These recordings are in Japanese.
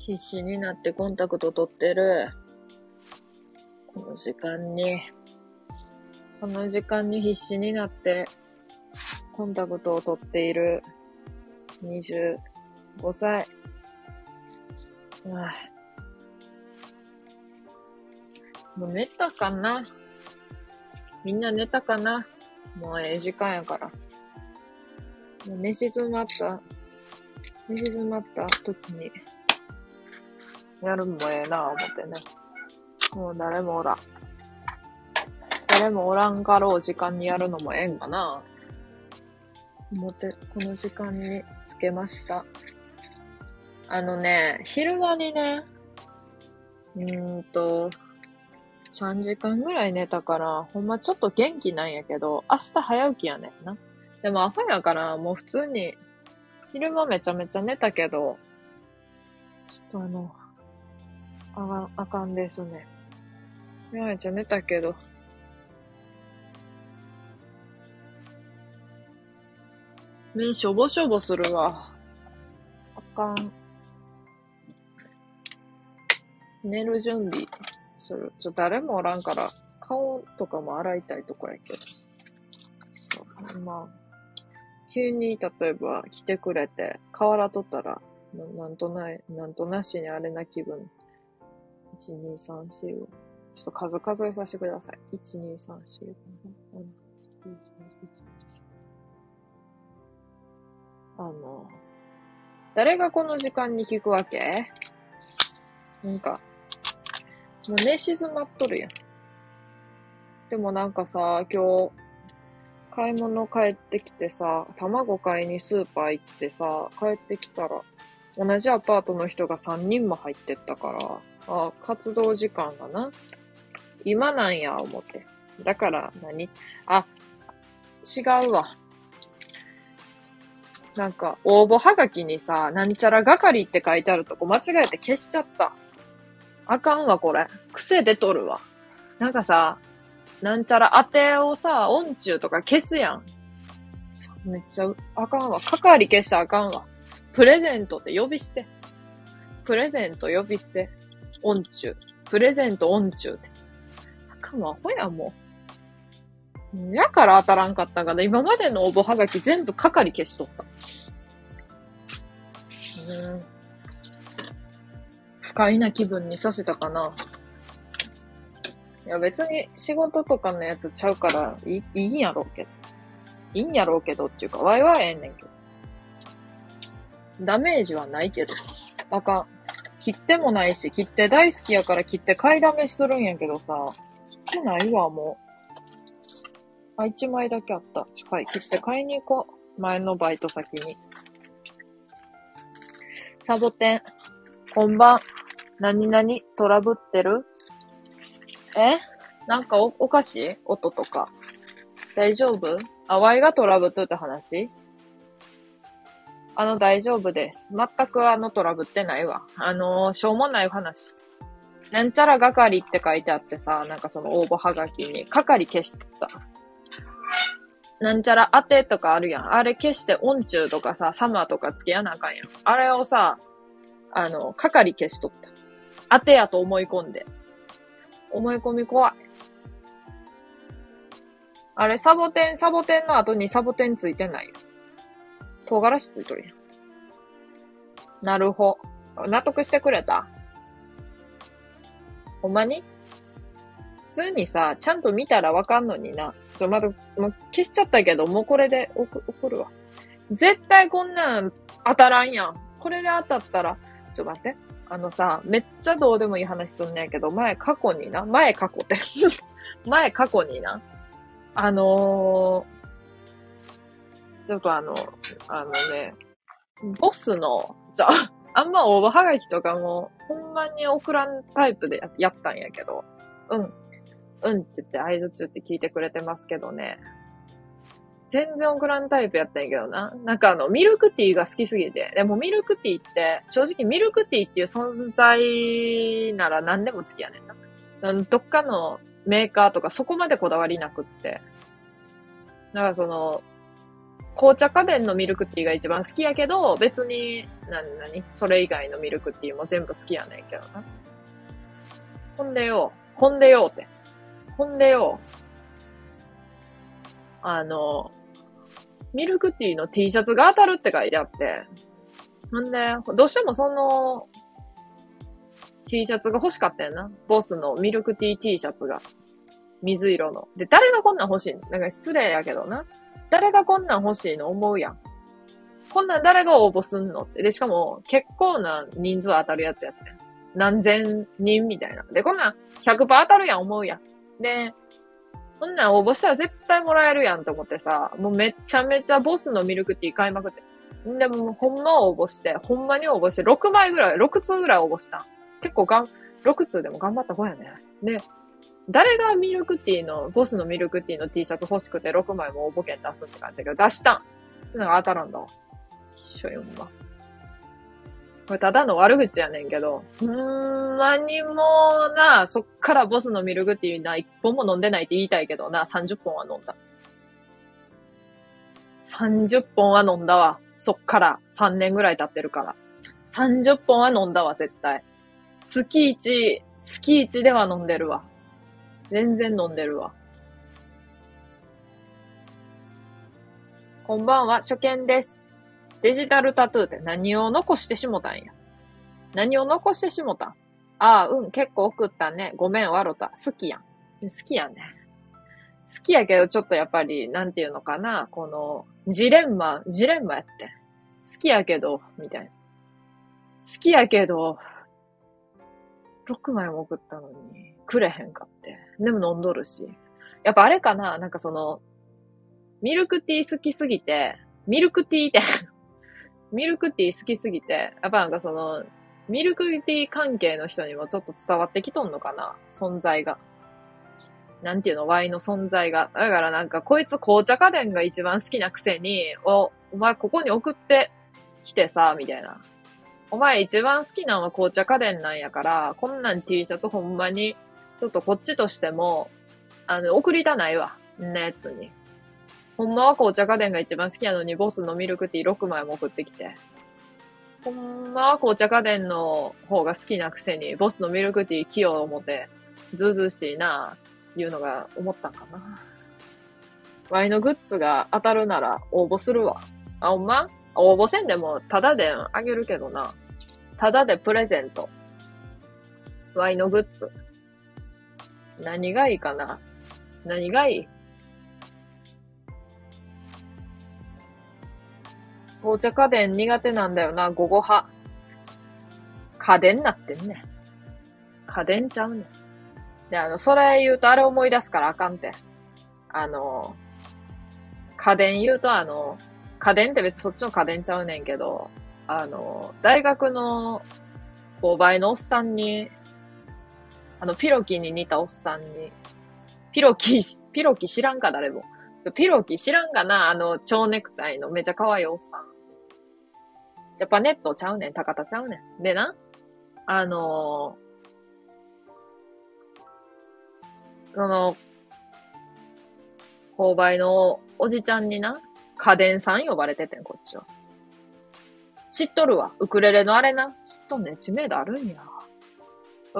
必死になってコンタクト取ってる。この時間に、この時間に必死になってコンタクトを取っている。25歳。あ。もう寝たかな？みんな寝たかな？もうええ時間やから。もう寝静まった、寝静まった時に、やるんもええな思ってね。もう誰もおらん。誰もおらんかろう時間にやるのもええんかな思って、この時間につけました。あのね、昼間にね、うーんと、3時間ぐらい寝たから、ほんまちょっと元気なんやけど、明日早起きやねんな。でもアホやから、もう普通に、昼間めちゃめちゃ寝たけど、ちょっとあの、あが、あかんですね。めちゃ寝たけど、目しょぼしょぼするわ。あかん。寝る準備する。ちょ、誰もおらんから、顔とかも洗いたいとこやけど。そう。まあ、急に、例えば来てくれて、顔洗っとったら、なんとない、なんとなしにあれな気分。1、2、3、4、5。ちょっと数数えさせてください。1、2、3、4、5、7、あの、誰がこの時間に聞くわけ？なんか、もう寝静まっとるやん。でもなんかさ、今日、買い物帰ってきてさ、卵買いにスーパー行ってさ、帰ってきたら、同じアパートの人が3人も入ってったから、あ、活動時間がな。今なんや、思って。だから何、あ、違うわ。なんか、応募はがきにさ、なんちゃら係って書いてあるとこ間違えて消しちゃった。あかんわ、これ。癖出とるわ。なんかさ、なんちゃら当てをさ、音中とか消すやん。めっちゃ、あかんわ。係消したらあかんわ。プレゼントって呼び捨て。プレゼント呼び捨て。音中。プレゼント音中って。あかんわ、ほやもう。やから当たらんかったんかな。今までの応募はがき全部係消しとった。うん。不快な気分にさせたかな。いや別に仕事とかのやつちゃうからいいいんやろうけど。いいんやろうけどっていうか、ワイワイええねんけど。ダメージはないけど。あかん。切ってもないし、切って大好きやから切って買いだめしとるんやけどさ、切ってないわ、もう。あ、一枚だけあった。はい、切って買いに行こう。前のバイト先に。サボテン。こんばん。なになにトラブってる？え？なんかお、おかしい？音とか。大丈夫？あ、ワイがトラブってって話？あの、大丈夫です。全くあのトラブってないわ。あの、しょうもない話。なんちゃら係って書いてあってさ、なんかその応募はがきに、係消してた。なんちゃら当てとかあるやん。あれ消して音中とかさ、サマーとか付けやなあかんやん。あれをさ、あの、係消しとった。当てやと思い込んで。思い込み怖い。あれ、サボテン、サボテンの後にサボテンついてないよ。唐辛子ついとるやん。なるほ。納得してくれた？ほんまに？普通にさ、ちゃんと見たらわかんのにな。ちょ、まだ、もう消しちゃったけど、もうこれで送送るわ。絶対こんなん当たらんやん。これで当たったら、ちょ、待って。あのさ、めっちゃどうでもいい話すんねんけど、前過去にな、前過去って 前過去にな、あのー、ちょっとあの、あのね、ボスの、じゃあ、あんま応募はがきとかも、ほんまに送らんタイプでやったんやけど、うん。うんって言って合図中って聞いてくれてますけどね。全然送らんタイプやったんやけどな。なんかあの、ミルクティーが好きすぎて。でもミルクティーって、正直ミルクティーっていう存在なら何でも好きやねんな。どっかのメーカーとかそこまでこだわりなくって。なんかその、紅茶家電のミルクティーが一番好きやけど、別に、なになにそれ以外のミルクティーも全部好きやねんけどな。ほんでよ、ほんでよって。ほんでよ、あの、ミルクティーの T シャツが当たるって書いてあって、ほんで、どうしてもその T シャツが欲しかったよな。ボスのミルクティー T シャツが。水色の。で、誰がこんなん欲しいのなんか失礼やけどな。誰がこんなん欲しいの？思うやん。こんなん誰が応募すんの？って。で、しかも結構な人数当たるやつやって。何千人みたいな。で、こんなん100%当たるやん思うやん。で、こんなん応募したら絶対もらえるやんと思ってさ、もうめちゃめちゃボスのミルクティー買いまくって。んで、もほんま応募して、ほんまに応募して、6枚ぐらい、6通ぐらい応募した。結構がん、6通でも頑張った方やね。で、誰がミルクティーの、ボスのミルクティーの T シャツ欲しくて6枚も応募券出すって感じだけど、出した？ん。なんか当たらんだわ。一緒よ、んま。これただの悪口やねんけど、うーん、何もな、そっからボスのミルクティーな、一本も飲んでないって言いたいけどな、30本は飲んだ。30本は飲んだわ。そっから3年ぐらい経ってるから。30本は飲んだわ、絶対。月1、月1では飲んでるわ。全然飲んでるわ。こんばんは、初見です。デジタルタトゥーって何を残してしもたんや？何を残してしもたん？ああ、うん、結構送ったね。ごめん、わろた。好きやん。好きやね。好きやけど、ちょっとやっぱり、なんていうのかな。この、ジレンマ、ジレンマやって。好きやけど、みたいな。好きやけど、6枚も送ったのに、くれへんかって。でも飲んどるし。やっぱあれかななんかその、ミルクティー好きすぎて、ミルクティーって ミルクティー好きすぎて、やっぱなんかその、ミルクティー関係の人にもちょっと伝わってきとんのかな存在が。なんていうの、ワイの存在が。だからなんか、こいつ紅茶家電が一番好きなくせに、お、お前ここに送ってきてさ、みたいな。お前一番好きなのは紅茶家電なんやから、こんなん T シャツほんまに、ちょっとこっちとしても、あの、送りたないわ。んなやつに。ほんまは紅茶家電が一番好きなのに、ボスのミルクティー6枚も送ってきて。ほんまは紅茶家電の方が好きなくせに、ボスのミルクティー器用思って、ずうずうしいな、いうのが思ったんかな。ワイのグッズが当たるなら応募するわ。あ、ほんま？応募せんでも、ただであげるけどな。ただでプレゼント。ワイのグッズ。何がいいかな？何がいい？紅茶家電苦手なんだよな、午後派。家電なってんね。家電ちゃうね。で、あの、それ言うとあれ思い出すからあかんて。あの、家電言うとあの、家電って別にそっちの家電ちゃうねんけど、あの、大学の購買のおっさんに、あの、ピロキに似たおっさんに、ピロキ、ピロキ知らんか誰も。ピロキ知らんかなあの、蝶ネクタイのめちゃ可愛いおっさん。ジャパネットちゃうねん、高田ちゃうねん。でな、あのー、その、購買のおじちゃんにな、家電さん呼ばれててん、こっちは。知っとるわ。ウクレレのあれな。知っとんねん。知名度あるんや。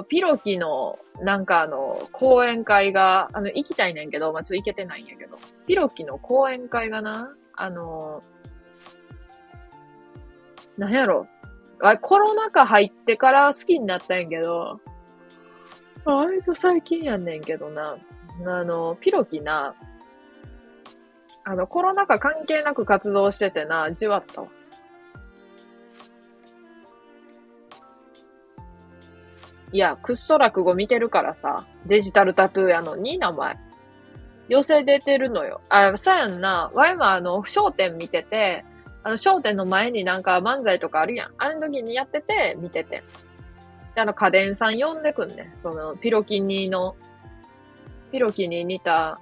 ピロキの、なんかあの、講演会が、あの、行きたいねんけど、まあ、ちょっと行けてないんやけど、ピロキの講演会がな、あの、なんやろ。あコロナ禍入ってから好きになったんやけど、あれと最近やんねんけどな、あの、ピロキな、あの、コロナ禍関係なく活動しててな、じわったわ。いや、くっそ落語見てるからさ、デジタルタトゥーやのに、名前。寄せ出てるのよ。あ、そうやんな。ワイもあの、商店見てて、あの、商店の前になんか漫才とかあるやん。あの時にやってて、見てて。で、あの、家電さん呼んでくんね。その、ピロキニの、ピロキに似た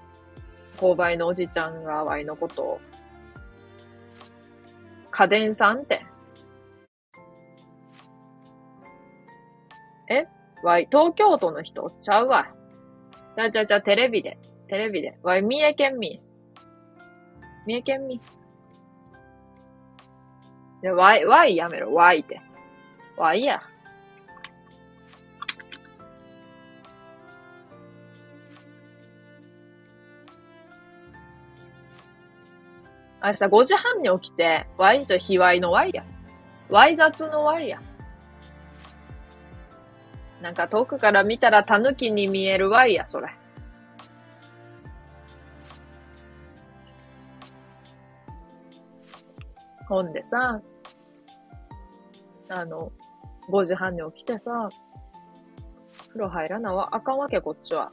購買のおじちゃんがワイのことを、家電さんって。え？わい、東京都の人？ちゃうわ。じゃじゃじゃ、テレビで。テレビで。わい、三重県民。三重県民。で、Y、Y やめろ、Y って。Y や。明日5時半に起きて、Y じゃ卑猥の Y や。Y 雑の Y や。なんか遠くから見たら狸に見える Y や、それ。ほんでさ、あの、5時半に起きてさ、風呂入らなはあかんわけ、こっちは。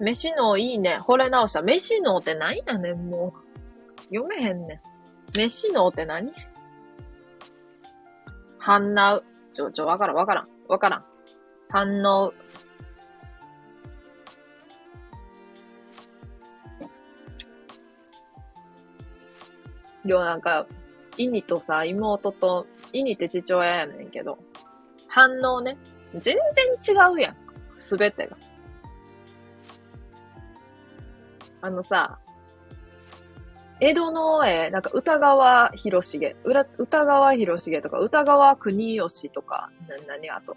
飯のいいね。惚れ直した。飯のって何やねん、もう。読めへんねん。飯のって何？反応。ちょ、ちょ、わからん、わからん、わからん。反応。でもなんか、イニとさ、妹と、イニって父親やねんけど、反応ね、全然違うやん。すべてが。あのさ、江戸の絵、なんか歌川広重、歌川広重とか、歌川国吉とか、な、なにあと、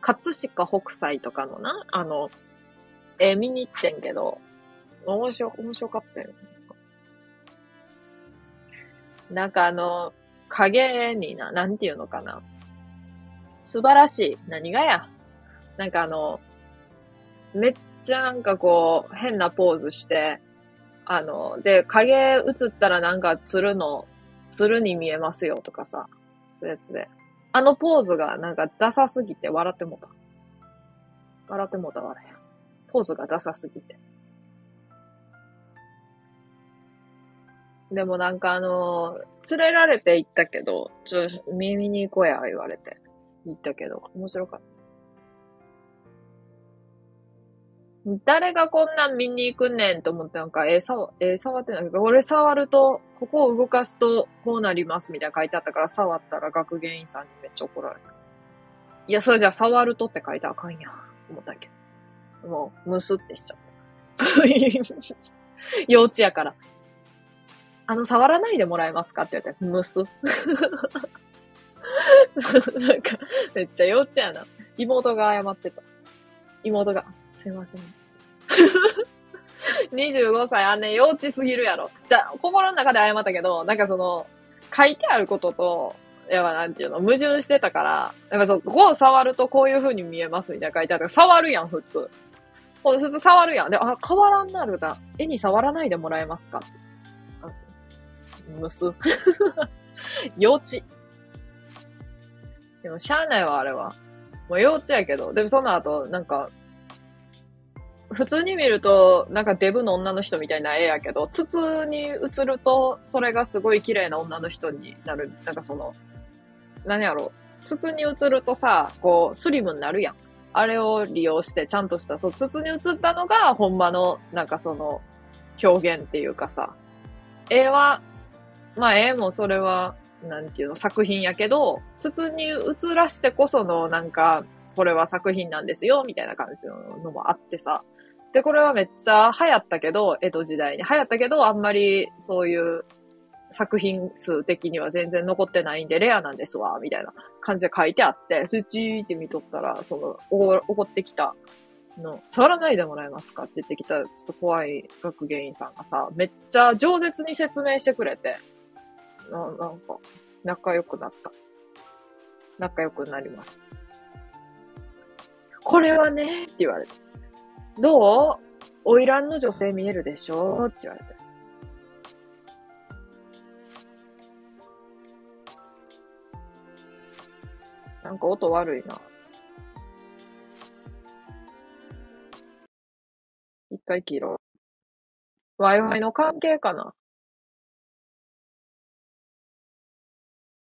葛飾北斎とかのな、あの、絵見に行ってんけど、面白、面白かったよ。なんかあの、影にな、なんていうのかな。素晴らしい。何がや？なんかあの、めっちゃなんかこう、変なポーズして、あの、で、影映ったらなんか鶴の、鶴に見えますよとかさ、そういうやつで。あのポーズがなんかダサすぎて笑ってもた。笑ってもた笑や。ポーズがダサすぎて。でもなんかあの、連れられて行ったけど、ちょ、耳に行こうや、言われて。行ったけど、面白かった。誰がこんなん見に行くねんと思ってなんか、えー、触、えー、触ってないけど、俺触ると、ここを動かすとこうなりますみたいな書いてあったから、触ったら学芸員さんにめっちゃ怒られた。いや、それじゃ触るとって書いてあかんやん。思ったけど。もう、むすってしちゃった。幼稚やから。あの、触らないでもらえますかって言われて、むす。なんか、めっちゃ幼稚やな。妹が謝ってた。妹が、すいません。25歳、あんね、幼稚すぎるやろ。じゃ、心の中で謝ったけど、なんかその、書いてあることと、やば、なんていうの、矛盾してたから、なんかそう、ここを触るとこういう風に見えますみたいな書いてあるから、触るやん、普通。普通触るやん。で、あ、変わらんなるだ。絵に触らないでもらえますか？むす。幼稚。でも、しゃあないわ、あれは。もう幼稚やけど。でも、その後、なんか、普通に見ると、なんかデブの女の人みたいな絵やけど、筒に映ると、それがすごい綺麗な女の人になる。なんかその、何やろう筒に映るとさ、こう、スリムになるやん。あれを利用して、ちゃんとした、そう、筒に映ったのが、ほんまの、なんかその、表現っていうかさ、絵はまあ、絵もそれは、なんていうの、作品やけど、筒に映らしてこその、なんか、これは作品なんですよ、みたいな感じののもあってさ。で、これはめっちゃ流行ったけど、江戸時代に。流行ったけど、あんまりそういう作品数的には全然残ってないんで、レアなんですわ、みたいな感じで書いてあって、スイッチーって見とったら、その、怒ってきたの、触らないでもらえますかって言ってきた、ちょっと怖い学芸員さんがさ、めっちゃ饒舌に説明してくれて、ななんか、仲良くなった。仲良くなります。これはね、って言われて。どう？花魁の女性見えるでしょ？って言われて。なんか音悪いな。一回切ろう。Wi-Fi の関係かな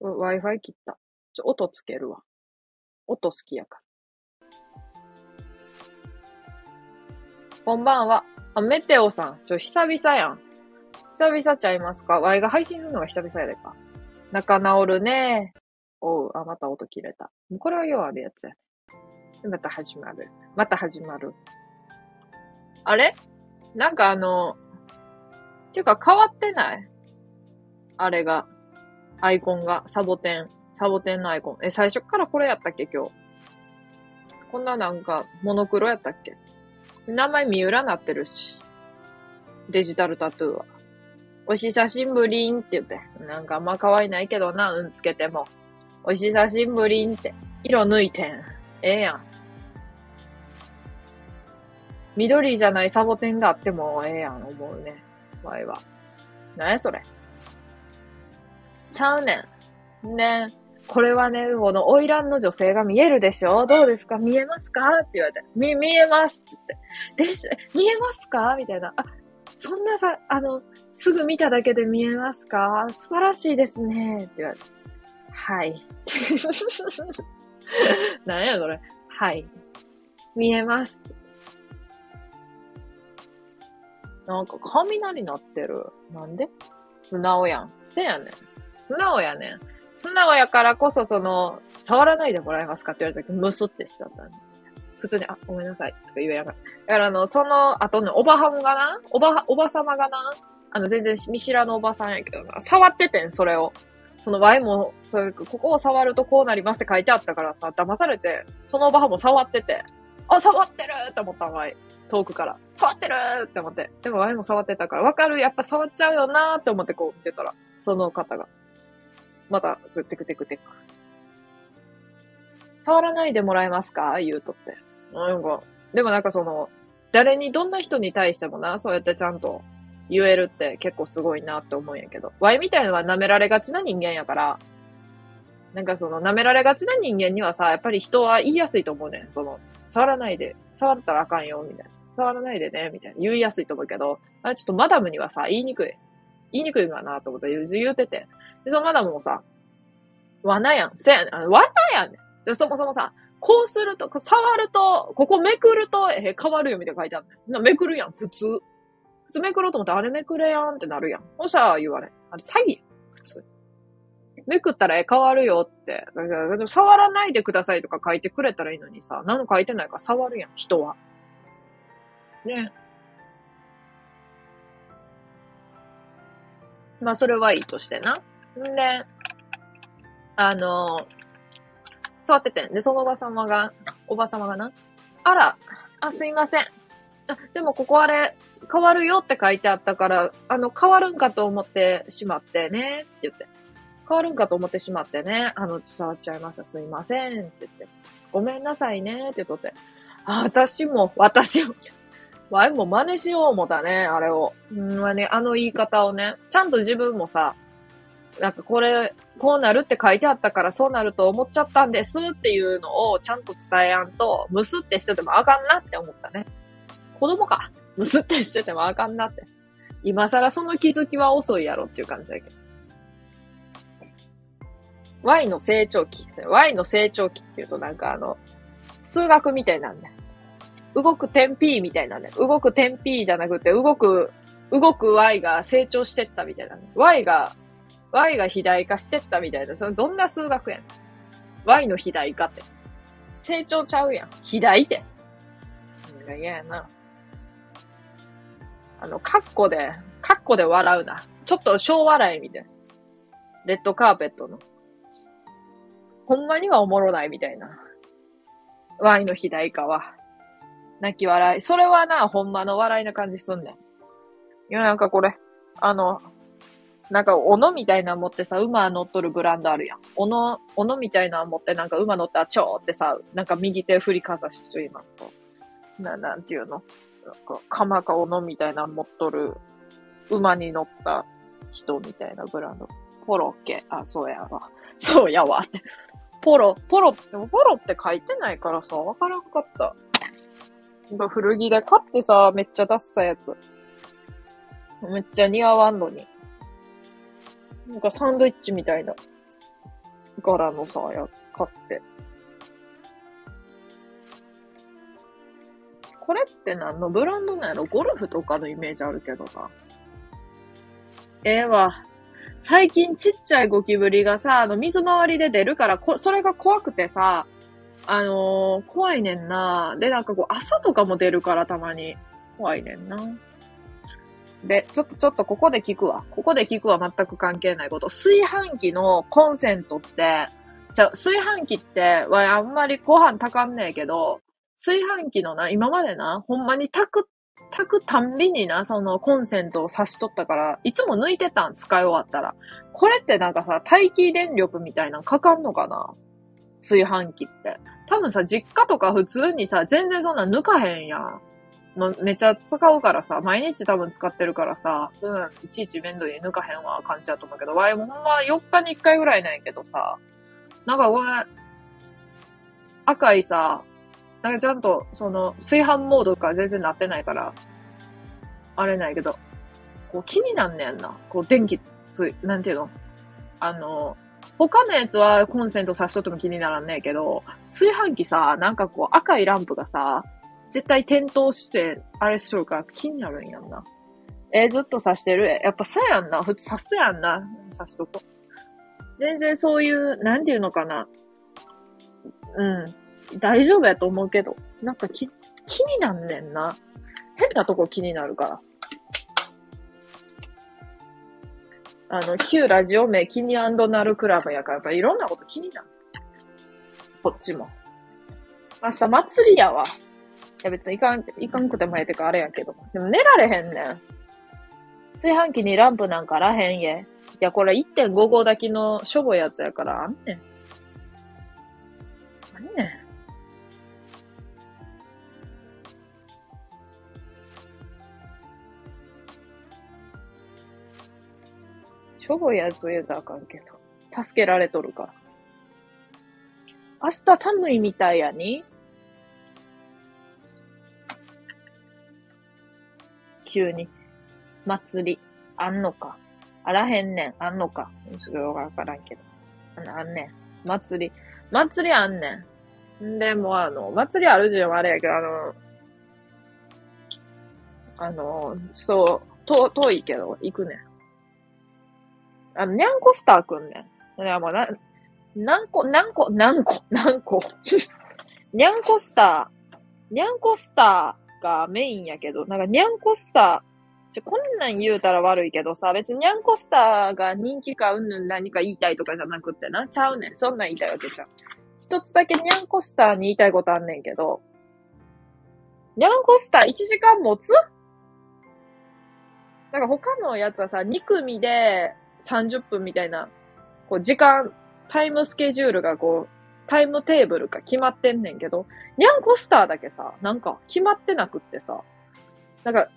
？Wi-Fi 切った。ちょ、音つけるわ。音好きやから。こんばんは。あ、メテオさん。ちょ、久々やん。久々ちゃいますか ?Y が配信するのが久々やでか。仲直るねおう、あ、また音切れた。これはようあるやつや。また始まる。また始まる。あれ？なんかあの、ていうか変わってない？あれが。アイコンが。サボテン。サボテンのアイコン。え、最初からこれやったっけ今日？こんななんか、モノクロやったっけ？名前三浦なってるし。デジタルタトゥーは。お久しぶりんって言って。なんかあんま可愛いないけどな、うんつけても。お久しぶりんって。色抜いてん。ええやん。緑じゃないサボテンがあってもええやん、思うね。わいは。なやそれ。ちゃうねん。ねこれはね、この花魁の女性が見えるでしょ？どうですか？見えますか？って言われて。見、見えますって言って。でし、見えますか？みたいな。あ、そんなさ、あの、すぐ見ただけで見えますか？素晴らしいですね。って言われて。はい。なんやそれ？はい。見えます。なんか雷鳴ってる。なんで？素直やん。せやねん。素直やねん。素直やからこそ、その、触らないでもらえますかって言われた時、ムスってしちゃった普通に、あ、ごめんなさい、とか言えやがる。だからあの、その後のおばはんがな、おば、おばさまがな、あの、全然見知らぬおばさんやけどな、触っててん、それを。その Y も、それ、ここを触るとこうなりますって書いてあったからさ、騙されて、そのおばはんも触ってて、あ、触ってるって思ったわい。遠くから。触ってるって思って。でも Y も触ってたから、わかるやっぱ触っちゃうよなーって思ってこう見てたら、その方が。また、テクテクテク。触らないでもらえますか？言うとって。なんか、でもなんかその、誰にどんな人に対してもな、そうやってちゃんと言えるって結構すごいなって思うんやけど。ワイみたいのは舐められがちな人間やから、なんかその舐められがちな人間にはさ、やっぱり人は言いやすいと思うねん。その、触らないで、触ったらあかんよ、みたいな。触らないでね、みたいな。言いやすいと思うけど、あちょっとマダムにはさ、言いにくい。言いにくいかなと思って言うてて。で、そのマダムもさ、罠やん。せやねん。罠やねん。で、そもそもさ、こうすると、触ると、ここめくると、え、変わるよみたいな書いてあるね。な、めくるやん、普通。普通めくろうと思って、あれめくれやんってなるやん。そしたら言われ。あれ詐欺やん、普通。めくったらえ、変わるよって。だから、触らないでくださいとか書いてくれたらいいのにさ、何も書いてないから触るやん、人は。ね。まあ、それはいいとしてな。んで、あの、座っててん。で、そのおばさまが、おばさまがな、あら、あ、すいません。あ、でもここあれ、変わるよって書いてあったから、あの、変わるんかと思ってしまってね、って言って。変わるんかと思ってしまってね、あの、触っちゃいました。すいません、って言って。ごめんなさいね、って言っとって。あ、私も、私も、前も真似しよう思ったね、あれを。うんまあね、あの言い方をね、ちゃんと自分もさ、なんかこれ、こうなるって書いてあったからそうなると思っちゃったんですっていうのをちゃんと伝えやんと、むすってしててもあかんなって思ったね。子供か。むすってしててもあかんなって。今更その気づきは遅いやろっていう感じだけど。Y の成長期。Y の成長期っていうとなんかあの、数学みたいなんだよ。動く点 P みたいなんだよ。動く点 P じゃなくて、動く、動く Y が成長してったみたいな、Y が y が肥大化してったみたいな、そのどんな数学やん。y の肥大化って。成長ちゃうやん。肥大って。なんか嫌やな。あの、カッコで、カッコで笑うな。ちょっと小笑いみたいな。レッドカーペットの。ほんまにはおもろないみたいな。y の肥大化は。泣き笑い。それはな、ほんまの笑いな感じすんねん。いや、なんかこれ、あの、なんか、斧みたいな持ってさ、馬乗っとるブランドあるやん。斧、斧みたいな持ってなんか馬乗ったらちょーってさ、なんか右手振りかざしと今と、な、なんていうの？なんか、鎌か斧みたいな持っとる馬に乗った人みたいなブランド。ポロッケ。あ、そうやわ。そうやわ。ポロ、ポロ、でもポロって書いてないからさ、わからんかった。古着で買ってさ、めっちゃ出したやつ。めっちゃ似合わんのに。なんかサンドイッチみたいな柄のさ、やつ買って。これって何の？ブランドなんやろ？ゴルフとかのイメージあるけどな。ええー、わ。最近ちっちゃいゴキブリがさ、あの水回りで出るから、こ、それが怖くてさ、あのー、怖いねんな。で、なんかこう、朝とかも出るからたまに。怖いねんな。で、ちょっとちょっとここで聞くわ。ここで聞くわ。全く関係ないこと。炊飯器のコンセントって、じゃ、炊飯器って、わ、あんまりご飯炊かんねえけど、炊飯器のな、今までな、ほんまに炊く、炊くたんびにな、そのコンセントを差し取ったから、いつも抜いてたん、使い終わったら。これってなんかさ、待機電力みたいなのかかんのかな？炊飯器って。多分さ、実家とか普通にさ、全然そんな抜かへんやん。もうめっちゃ使うからさ、毎日多分使ってるからさ、うん、いちいち面倒に抜かへんわ感じだと思うけど、わいほんま4日に1回ぐらいなんやけどさ、なんかこれ、赤いさ、なんかちゃんと、その、炊飯モードとか全然なってないから、あれないけど、こう気になんねんな。こう電気つい、なんていうの？あの、他のやつはコンセント差しとっても気にならんねえけど、炊飯器さ、なんかこう赤いランプがさ、絶対点灯して、あれしとるから気になるんやんな。えー、ずっと刺してる？やっぱそうやんな。普通刺すやんな。刺しとこ。全然そういう、なんていうのかな。うん。大丈夫やと思うけど。なんか気、気になんねんな。変なとこ気になるから。あの、旧ラジオ名、キニナルクラブやから、やっぱいろんなこと気になる。こっちも。明日祭りやわ。いや別に行かん、行かんくてもええてかあれやけど。でも寝られへんねん。炊飯器にランプなんかあらへん ye。いや、これ1.5号炊きのしょぼいやつやからあんねん。あんねん。しょぼいやつ言うたらあかんけど。助けられとるから。明日寒いみたいやに急に。祭り。あんのか？あらへんねん。あんのか？それはわからんけど。あんねん。祭り。祭りあんねん。んで、もあの、祭りあるじゃんあれやけど、あの、あの、そう、遠、遠いけど、行くねん。あの、にゃんこスターくんねん。いや、もうな、何個、何個、何個、何個？にゃんこスター、にゃんこスターがメインやけど、なんかにゃんこスター、ちょ、こんなん言うたら悪いけどさ、別ににゃんこスターが人気かうんぬん何か言いたいとかじゃなくってな、ちゃうねん。そんなん言いたいわけちゃう。一つだけにゃんこスターに言いたいことあんねんけど、にゃんこスター1時間持つ？なんか他のやつはさ、2組で30分みたいな、こう時間、タイムスケジュールがこう、タイムテーブルが決まってんねんけど、ニャンコスターだけさ、なんか決まってなくってさ、なんか、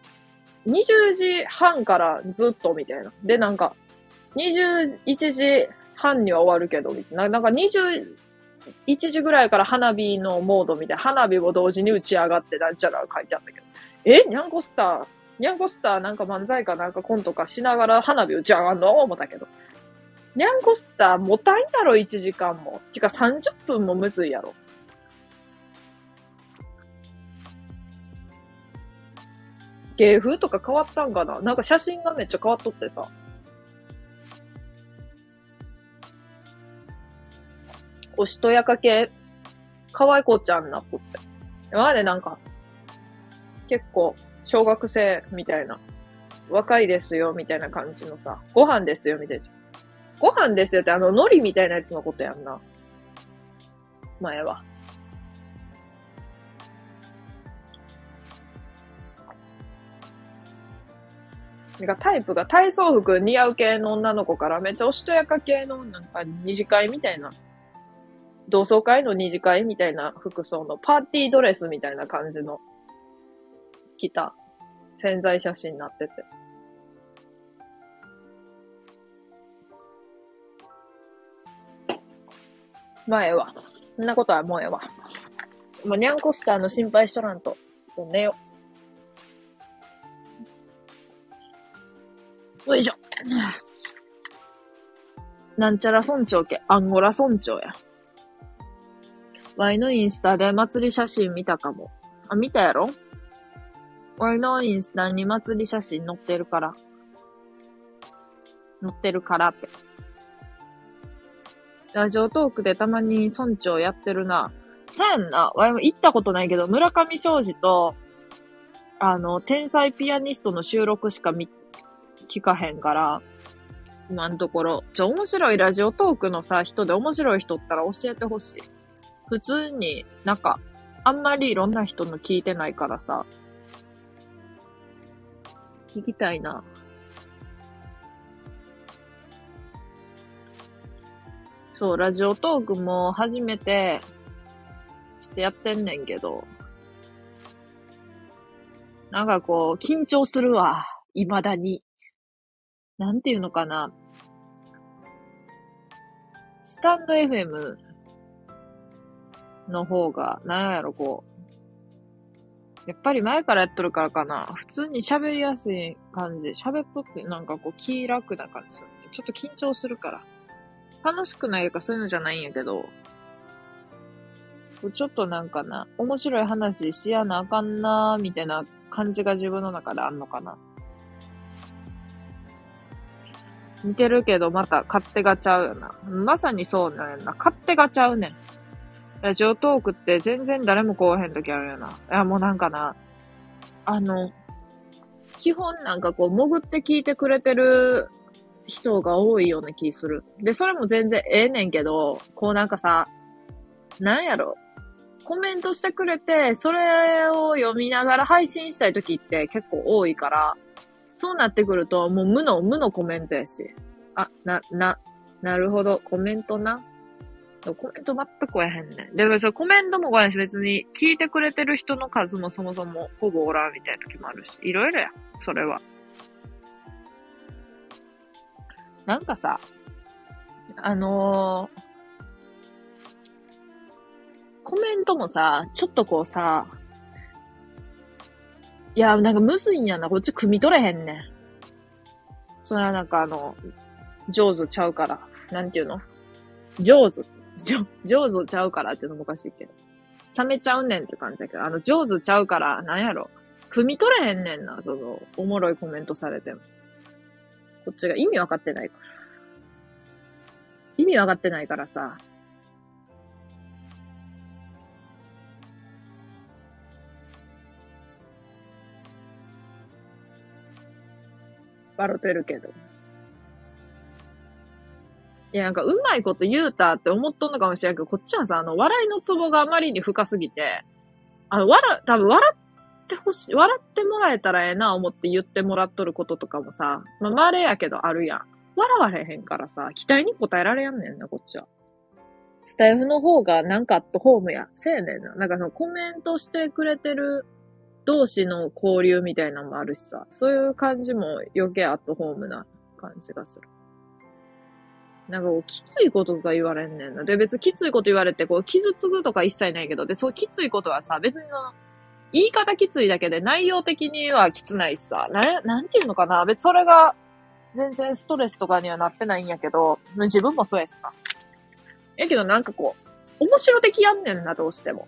20時半からずっとみたいな。で、なんか、21時半には終わるけど、みたいな。なんか21時ぐらいから花火のモードみたいな。花火を同時に打ち上がってなんちゃら書いてあったけど。え？ニャンコスターニャンコスターなんか漫才かなんかコントかしながら花火打ち上がんの？思ったけど。ニャンコスターもたんやろ、1時間も。てか30分もむずいやろ。芸風とか変わったんかな？なんか写真がめっちゃ変わっとってさ。おしとやか系、可愛い子ちゃんなっとって。今までなんか、結構、小学生みたいな、若いですよみたいな感じのさ、ご飯ですよみたいな。ご飯ですよってあの、海苔みたいなやつのことやんな。前は。なんかタイプが体操服似合う系の女の子からめっちゃおしとやか系のなんか二次会みたいな、同窓会の二次会みたいな服装のパーティードレスみたいな感じの着た潜在写真になってて。まあ、ええわ。そんなことはもうええわ。もう、ニャンコスターの心配しとらんと。そう、寝よ。よいしょ。なんちゃら村長家、アンゴラ村長や。ワイのインスタで祭り写真見たかも。あ、見たやろ？俺のインスタに祭り写真載ってるから。載ってるからって。ラジオトークでたまに村長やってるな。さやんな。わいも行ったことないけど、村上昌司と、あの、天才ピアニストの収録しか見、聞かへんから、今のところ。じゃ、面白いラジオトークのさ、人で面白い人ったら教えてほしい。普通に、なんか、あんまりいろんな人の聞いてないからさ、聞きたいな。そう、ラジオトークも初めて、ちょっとやってんねんけど、なんかこう、緊張するわ。未だに。なんていうのかな。スタンド FM の方が、なんやろ、こう。やっぱり前からやっとるからかな。普通に喋りやすい感じ。喋っとってなんかこう気楽な感じ。ちょっと緊張するから。楽しくないかそういうのじゃないんやけど、ちょっとなんかな、面白い話しやなあかんなーみたいな感じが自分の中であんのかな。似てるけど、また勝手がちゃうよな。まさにそうなんやな。勝手がちゃうねん。ラジオトークって全然誰も来おへん時あるよな。いや、もうなんかな、あの、基本なんかこう、潜って聞いてくれてる人が多いような気する。で、それも全然ええねんけど、こうなんかさ、なんやろ。コメントしてくれて、それを読みながら配信したい時って結構多いから、そうなってくると、もう無の、無のコメントやし。あ、な、な、なるほど、コメントな。コメント全く来えへんねん。でも、そコメントも来へんし、別に聞いてくれてる人の数もそもそもほぼおらんみたいな時もあるし、いろいろや、それは。なんかさ、あのー、コメントもさ、ちょっとこうさ、いや、なんかむずいんやな。こっち汲み取れへんねん。それはなんかあの、上手ちゃうから。なんていうの？上手。上手ちゃうからっていうのもおかしいけど。冷めちゃうねんって感じだけど、あの、上手ちゃうから、なんやろ。汲み取れへんねんな、その、おもろいコメントされても。こっちが意味わかってないから。意味わかってないからさ。笑ってるけど。いや、なんか、うまいこと言うたって思っとんのかもしれんけど、こっちはさ、あの、笑いのツボがあまりに深すぎて、あの、笑、多分笑っってほしい、笑ってもらえたらええな思って言ってもらっとることとかもさ、まあ、稀やけどあるやん。笑われへんからさ、期待に応えられやんねんな、こっちは。スタイフの方がなんかアットホームや。せやねんな。なんかそのコメントしてくれてる同士の交流みたいなのもあるしさ、そういう感じも余計アットホームな感じがする。なんかこう、きついこととか言われんねんな。で、別にきついこと言われて、こう、傷つくとか一切ないけど、で、そう、きついことはさ、別にの、言い方きついだけで内容的にはきつないしさ、な、なんていうのかな別それが、全然ストレスとかにはなってないんやけど、自分もそうやしさ。やけどなんかこう、面白的やんねんな、どうしても。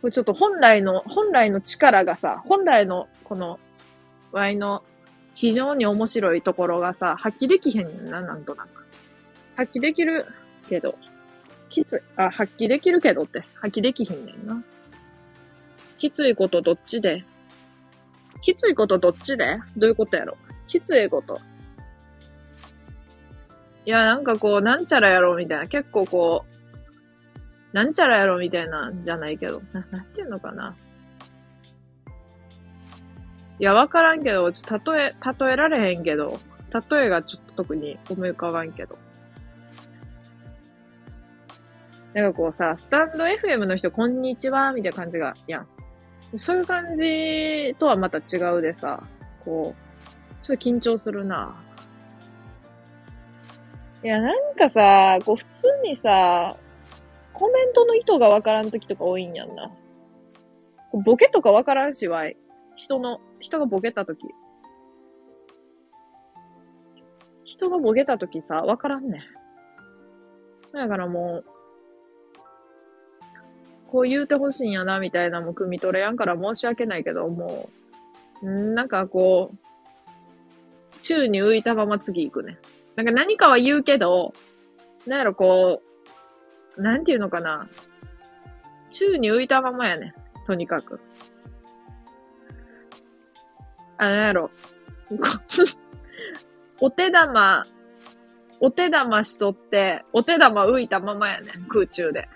これちょっと本来の、本来の力がさ、本来の、この、ワイの非常に面白いところがさ、発揮できへんねんな、なんとなく。発揮できるけど、きつい、あ、発揮できるけどって、発揮できひんねんな。きついことどっちで？きついことどっちで？どういうことやろ？きついこと。いや、なんかこう、なんちゃらやろみたいな。結構こう、なんちゃらやろみたいなんじゃないけど。な、なんていうのかな？いや、わからんけど、ちょっと例え、例えられへんけど、例えがちょっと特に思い浮かばんけど。なんかこうさ、スタンド FM の人、こんにちは、みたいな感じが、いや、そういう感じとはまた違うでさ、こう、ちょっと緊張するな。いや、なんかさ、こう普通にさ、コメントの意図がわからんときとか多いんやんな。ボケとかわからんしわい。人の、人がボケたとき。人がボケたときさ、わからんねん。だからもう、こう言うてほしいんやな、みたいなも汲み取れやんから申し訳ないけど、もう、んなんかこう、宙に浮いたまま次行くね。なんか何かは言うけど、なんやろこう、なんていうのかな。宙に浮いたままやね。とにかく。あのやろ。お手玉、お手玉しとって、お手玉浮いたままやね、空中で。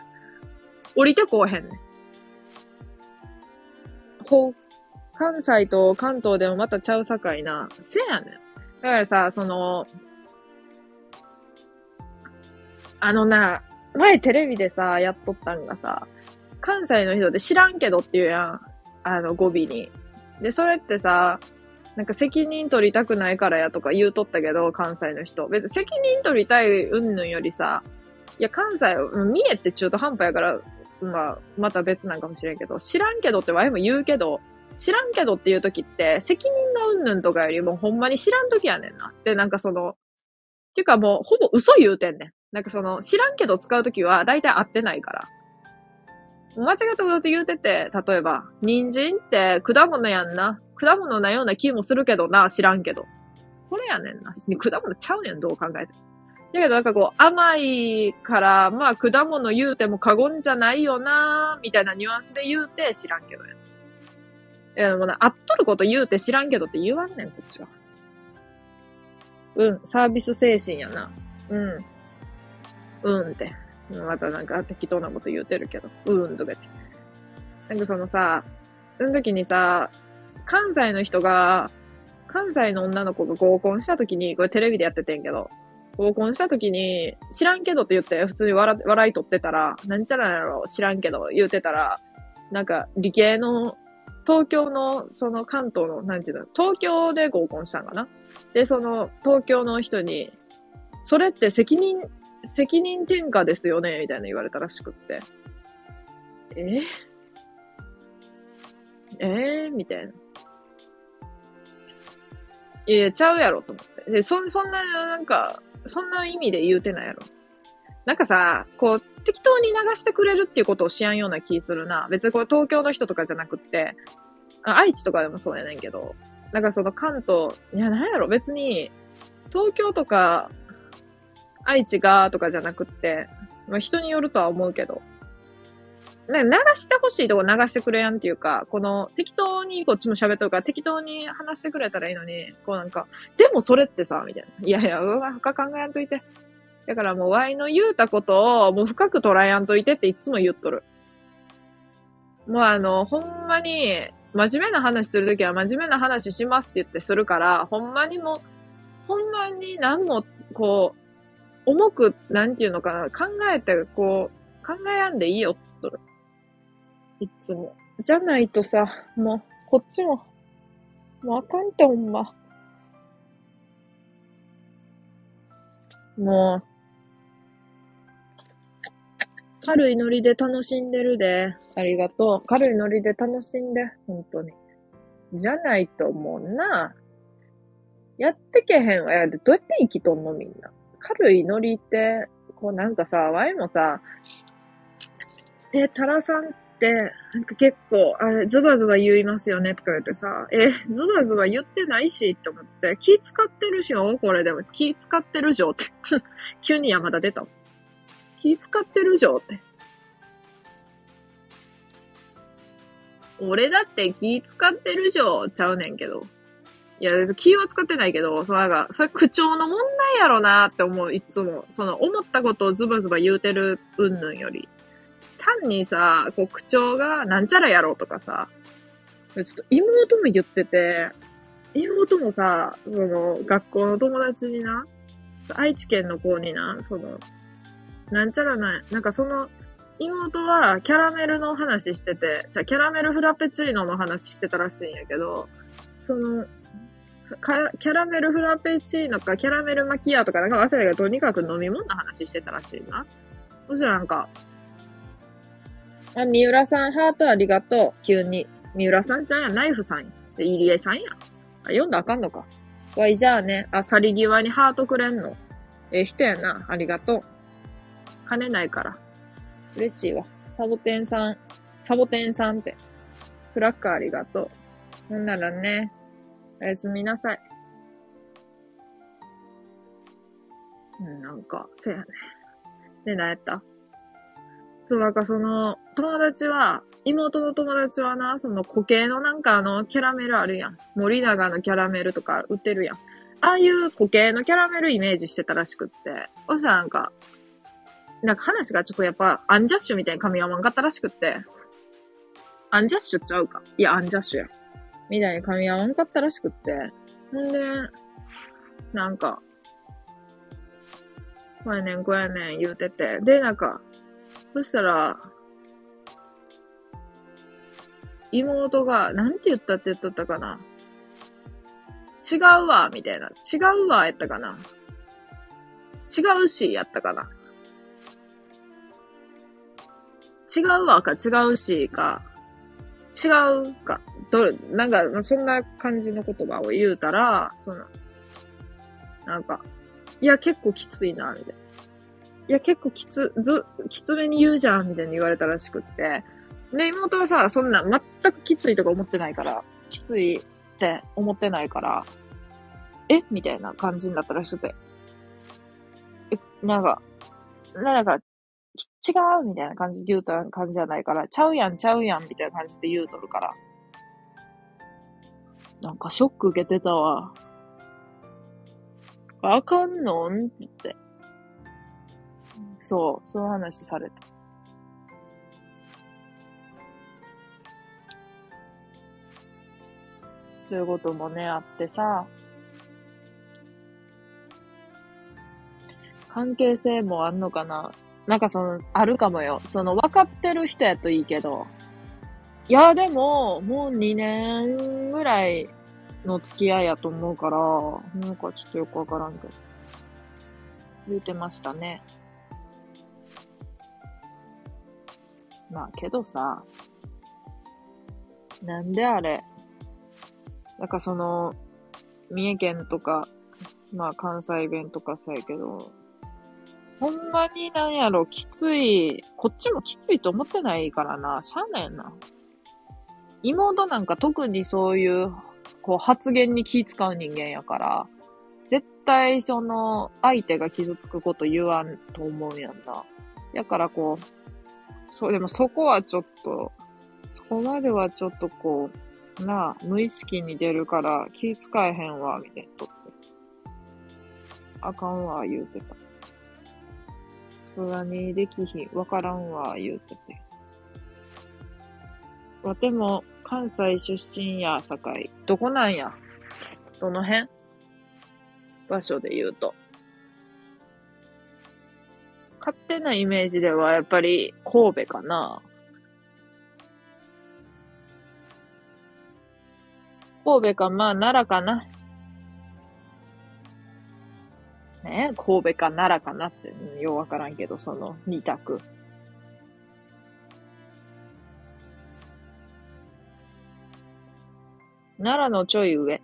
降りてこうへんねん。ほ、関西と関東でもまたちゃうさかいな。せやねん。だからさ、その、あのな、前テレビでさ、やっとったんがさ、関西の人で知らんけどって言うやん。あの、語尾に。で、それってさ、なんか責任取りたくないからやとか言うとったけど、関西の人。別に責任取りたいうんぬんよりさ、いや、関西、三重って中途半端やから、まあ、また別なんかもしれんけど、知らんけどってわいも言うけど、知らんけどっていう時って、責任のうんぬんとかよりもほんまに知らん時やねんな。で、なんかその、っていうかもう、ほぼ嘘言うてんねん。なんかその、知らんけど使う時は、大体合ってないから。間違ったこと言うてて、例えば、人参って果物やんな。果物なような気もするけどな、知らんけど。これやねんな。果物ちゃうやん、どう考えても。だけどなんかこう、甘いから、まあ果物言うても過言じゃないよな、みたいなニュアンスで言うて知らんけどや。いや、もうな、あっとること言うて知らんけどって言わんねん、こっちは。うん、サービス精神やな。うん。うんって。またなんか適当なこと言うてるけど、うんとか言って。なんかそのさ、その時にさ、関西の人が、関西の女の子が合コンした時に、これテレビでやっててんけど、合コンした時に、知らんけどって言って普通に笑笑い取ってたら、なんちゃらやろ、知らんけど言うてたら、なんか理系の、東京の、その関東の、なんていうの、東京で合コンしたんかな？で、その東京の人に、それって責任責任転嫁ですよね？みたいな言われたらしくって。え？え？ー、みたいな。いや、ちゃうやろと思って。で、そ、そんな、なんか、そんな意味で言うてないやろ。なんかさ、こう、適当に流してくれるっていうことをしやんような気するな。別にこれ東京の人とかじゃなくって、愛知とかでもそうやねんけど、なんかその関東、いや、なんやろ、別に、東京とか愛知がとかじゃなくって、まあ、人によるとは思うけど、なんか流してほしいとこ流してくれやんっていうか、この適当にこっちも喋っとるから適当に話してくれたらいいのに、こうなんか、でもそれってさ、みたいな。いやいや、うわ、深考えんといて。だからもうワイの言うたことをもう深く捉えやんといてっていつも言っとる。もうあの、ほんまに、真面目な話するときは真面目な話しますって言ってするから、ほんまにもほんまに何も、こう、重く、なんていうのかな、考えて、こう、考えやんでいいよ、と。いつも。じゃないとさ、もう、こっちも、もうあかんて、ほんま。もう、軽いノリで楽しんでるで。ありがとう。軽いノリで楽しんで。本当に。じゃないと思うな。やってけへんわ。やで、どうやって生きとんのみんな。軽いノリって、こうなんかさ、ワイもさ、え、タラさん、なんか結構、あれ、ズバズバ言いますよねとか言ってさ、え、ズバズバ言ってないしって思って、気使ってるしょこれでも、気使ってるじょって。急に山田出た。気使ってるじょって。俺だって気使ってるじょちゃうねんけど。いや、気は使ってないけど、そのなんか、それ口調の問題やろなって思う、いつも。その、思ったことをズバズバ言うてるうんぬんより。単にさ、こう、口調がなんちゃらやろうとかさ、ちょっと妹も言ってて、妹もさ、その、学校の友達にな、愛知県の子にな、その、なんちゃらない、なんかその、妹はキャラメルの話してて、じゃキャラメルフラペチーノの話してたらしいんやけど、その、キャラメルフラペチーノかキャラメルマキアとかなんか忘れたけど、とにかく飲み物の話してたらしいな。そしたらなんか、あ、三浦さん、ハートありがとう。急に。三浦さんちゃんや、ナイフさんや。で、入江さんや。あ、読んだあかんのか。わい、じゃあね、あ、去り際にハートくれんの。ええ人やな。ありがとう。金ないから。嬉しいわ。サボテンさん、サボテンさんって。クラッカーありがとう。ほんならね、おやすみなさい。うん、なんか、せやね。で、何やった？そう、なんかその、友達は、妹の友達はな、その固形のなんかあの、キャラメルあるやん。森永のキャラメルとか売ってるやん。ああいう固形のキャラメルイメージしてたらしくって。そしたらなんか、なんか話がちょっとやっぱ、アンジャッシュみたいに噛み合わんかったらしくって。アンジャッシュっちゃうか？いや、アンジャッシュや。みたいに噛み合わんかったらしくって。んで、なんか、こうやねん、こうやねん言うてて。で、なんか、そしたら、妹が、なんて言ったって言っとったかな。違うわ、みたいな。違うわ、やったかな。違うし、やったかな。違うわか、違うしか、違うか、どれ、なんか、そんな感じの言葉を言うたら、その、なんか、いや、結構きついな、みたいな。いや、結構きつ、ず、きつめに言うじゃん、みたいに言われたらしくって。で、妹はさ、そんな、全くきついとか思ってないから、きついって思ってないから、え？みたいな感じになったらしくて。え、なんか、なんか、違うみたいな感じで言うた感じじゃないから、ちゃうやん、ちゃうやん、みたいな感じで言うとるから。なんかショック受けてたわ。あかんのん？って。そう、そういう話された。そういうこともね、あってさ、関係性もあんのかななんかその、あるかもよ。その、分かってる人やといいけど。いや、でも、もう2年ぐらいの付き合いやと思うから、なんかちょっとよくわからんけど。言うてましたね。まあ、けどさ、なんであれ、なんかその、三重県とか、まあ関西弁とかさやけど、ほんまになんやろ、きつい、こっちもきついと思ってないからな、しゃあないな。妹なんか特にそういう、こう発言に気使う人間やから、絶対その、相手が傷つくこと言わんと思うやんな。やからこう、そう、でもそこはちょっと、そこまではちょっとこう、なあ、無意識に出るから気使えへんわ、みたいなとって。あかんわ、言うてた。そがにできひん、わからんわ、言うてて。わても、関西出身や、さかい。どこなんや？どの辺？場所で言うと。勝手なイメージではやっぱり神戸かな。神戸か、まあ奈良かな。ね神戸か奈良かなって、ようわからんけど、その二択。奈良のちょい上。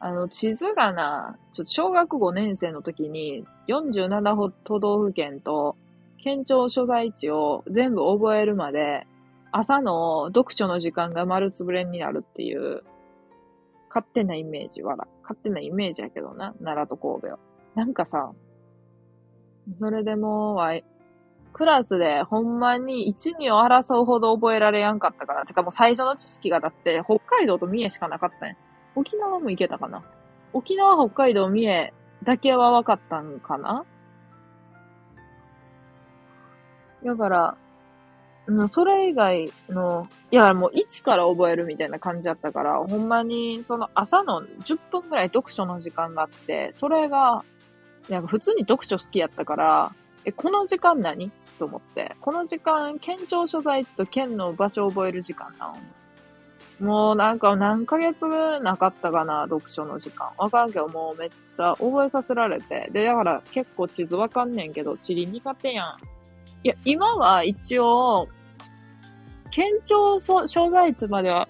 あの、地図がな、ちょ小学5年生の時に、47都道府県と、県庁所在地を全部覚えるまで、朝の読書の時間が丸つぶれになるっていう、勝手なイメージは、勝手なイメージやけどな、奈良と神戸は。なんかさ、それでもは、クラスでほんまに1、2を争うほど覚えられやんかったから。てかもう最初の知識がだって、北海道と三重しかなかったんや。沖縄も行けたかな沖縄、北海道、三重だけは分かったんかなだから、うん、それ以外の、いや、もう1から覚えるみたいな感じだったから、ほんまに、その朝の10分ぐらい読書の時間があって、それが、なんか普通に読書好きやったから、え、この時間何？と思って。この時間、県庁所在地と県の場所を覚える時間なのもうなんか何ヶ月なかったかな、読書の時間。わかんけど、もうめっちゃ覚えさせられて。で、だから結構地図わかんねんけど、地理苦手やん。いや、今は一応、県庁所在地までは、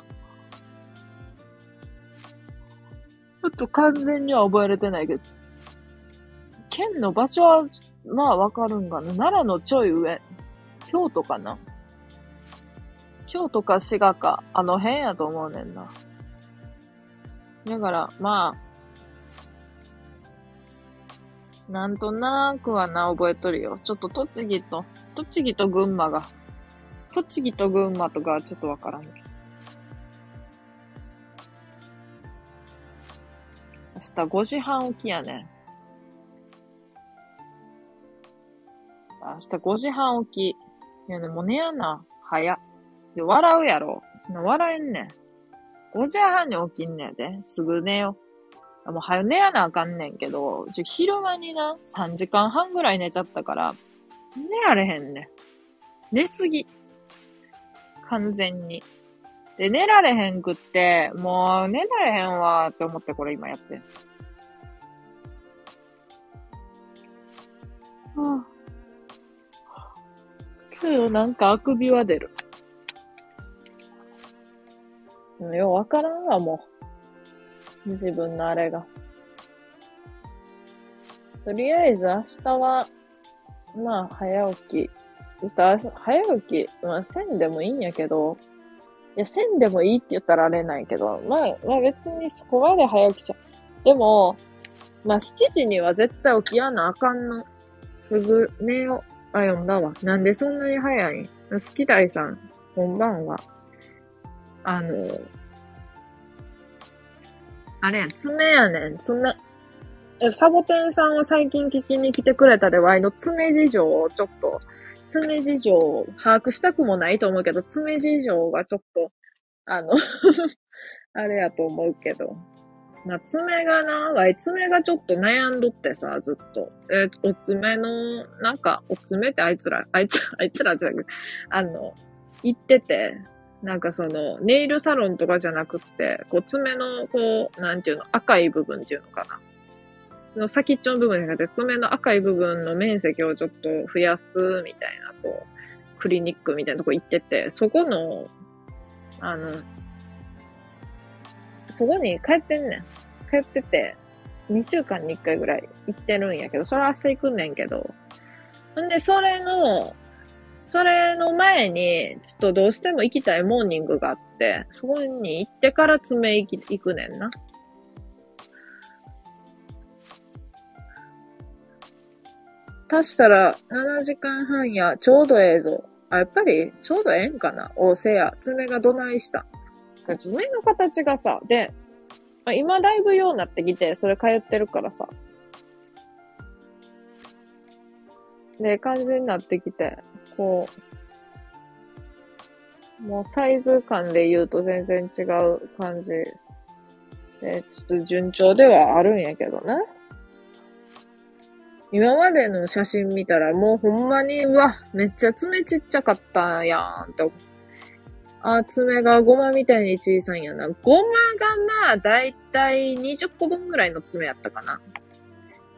ちょっと完全には覚えれてないけど、県の場所は、まあわかるんかな。奈良のちょい上。京都かな京都か滋賀か、あの辺やと思うねんな。だから、まあ、なんとなくはな、覚えとるよ。ちょっと栃木と、栃木と群馬が、栃木と群馬とかはちょっとわからんけど。明日5時半起きやね。明日5時半起き。いやね、もう寝やな。早っ。で、笑うやろ。笑えんねん。5時半に起きんねんで。すぐ寝よ。もう早寝やなあかんねんけど、ちょ昼間にな、3時間半ぐらい寝ちゃったから、寝られへんねん。寝すぎ。完全に。で、寝られへんくって、もう寝られへんわーって思ってこれ今やって。はあ、けどなんかあくびは出る。ようわからんわ、もう。自分のあれが。とりあえず明日は、まあ、早起き。そしたら、早起き、まあ、せんでもいいんやけど、いや、せんでもいいって言ったらあれないけど、まあ、まあ別にそこまで早起きちゃう。でも、まあ7時には絶対起きやなあかんの。すぐ寝よう。あ、読んだわ。なんでそんなに早いん？好き大さん、こんばんは。あの、あれや、爪やねん、爪。え、サボテンさんは最近聞きに来てくれたで、ワイの爪事情をちょっと、爪事情を把握したくもないと思うけど、爪事情がちょっと、あの あれやと思うけど。まあ、爪がな、ワイ爪がちょっと悩んどってさ、ずっと。えお爪の、なんか、お爪ってあいつら、あいつら、あいつらじゃなくあの、言ってて、なんかその、ネイルサロンとかじゃなくって、こう爪の、こう、なんていうの、赤い部分っていうのかな。の先っちょの部分じゃなくて、爪の赤い部分の面積をちょっと増やすみたいな、こう、クリニックみたいなとこ行ってて、そこの、あの、そこに帰ってんねん。帰ってて、2週間に1回ぐらい行ってるんやけど、それは明日行くんねんけど、んで、それの、それの前に、ちょっとどうしても行きたいモーニングがあって、そこに行ってから爪行き、行くねんな。足したら7時間半や、ちょうどええぞ。あ、やっぱり、ちょうどええんかなおせや、爪がどないした。爪の形がさ、で、今だいぶようになってきて、それ通ってるからさ。で、感じになってきて、こう、もうサイズ感で言うと全然違う感じで、ちょっと順調ではあるんやけどな。今までの写真見たらもうほんまに、うわ、めっちゃ爪ちっちゃかったやんってあ、爪がゴマみたいに小さいんやな。ゴマがまあ、だいたい20個分ぐらいの爪やったかな。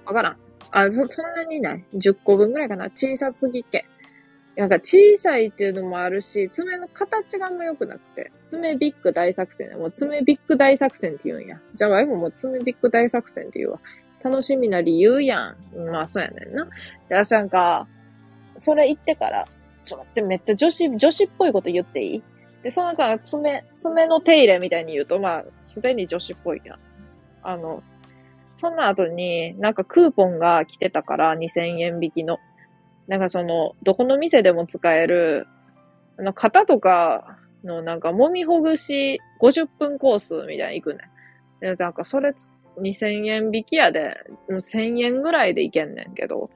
わからん。あ、そ、そんなにない。10個分ぐらいかな。小さすぎけ。なんか小さいっていうのもあるし、爪の形があんま良くなくて。爪ビッグ大作戦もう爪ビッグ大作戦って言うんや。じゃあ、ワイもも爪ビッグ大作戦って言うわ。楽しみな理由やん。まあ、そうやねんな。で、私なんか、それ言ってから、ちょっと待って、めっちゃ女子、女子っぽいこと言っていい？で、その中、爪、爪の手入れみたいに言うと、まあ、すでに女子っぽいやん。あの、その後に、なんかクーポンが来てたから、2000円引きの。なんかその、どこの店でも使える、あの、肩とかのなんか、揉みほぐし50分コースみたいな行くね。で、なんかそれ2000円引きやで、もう1000円ぐらいでいけんねんけど、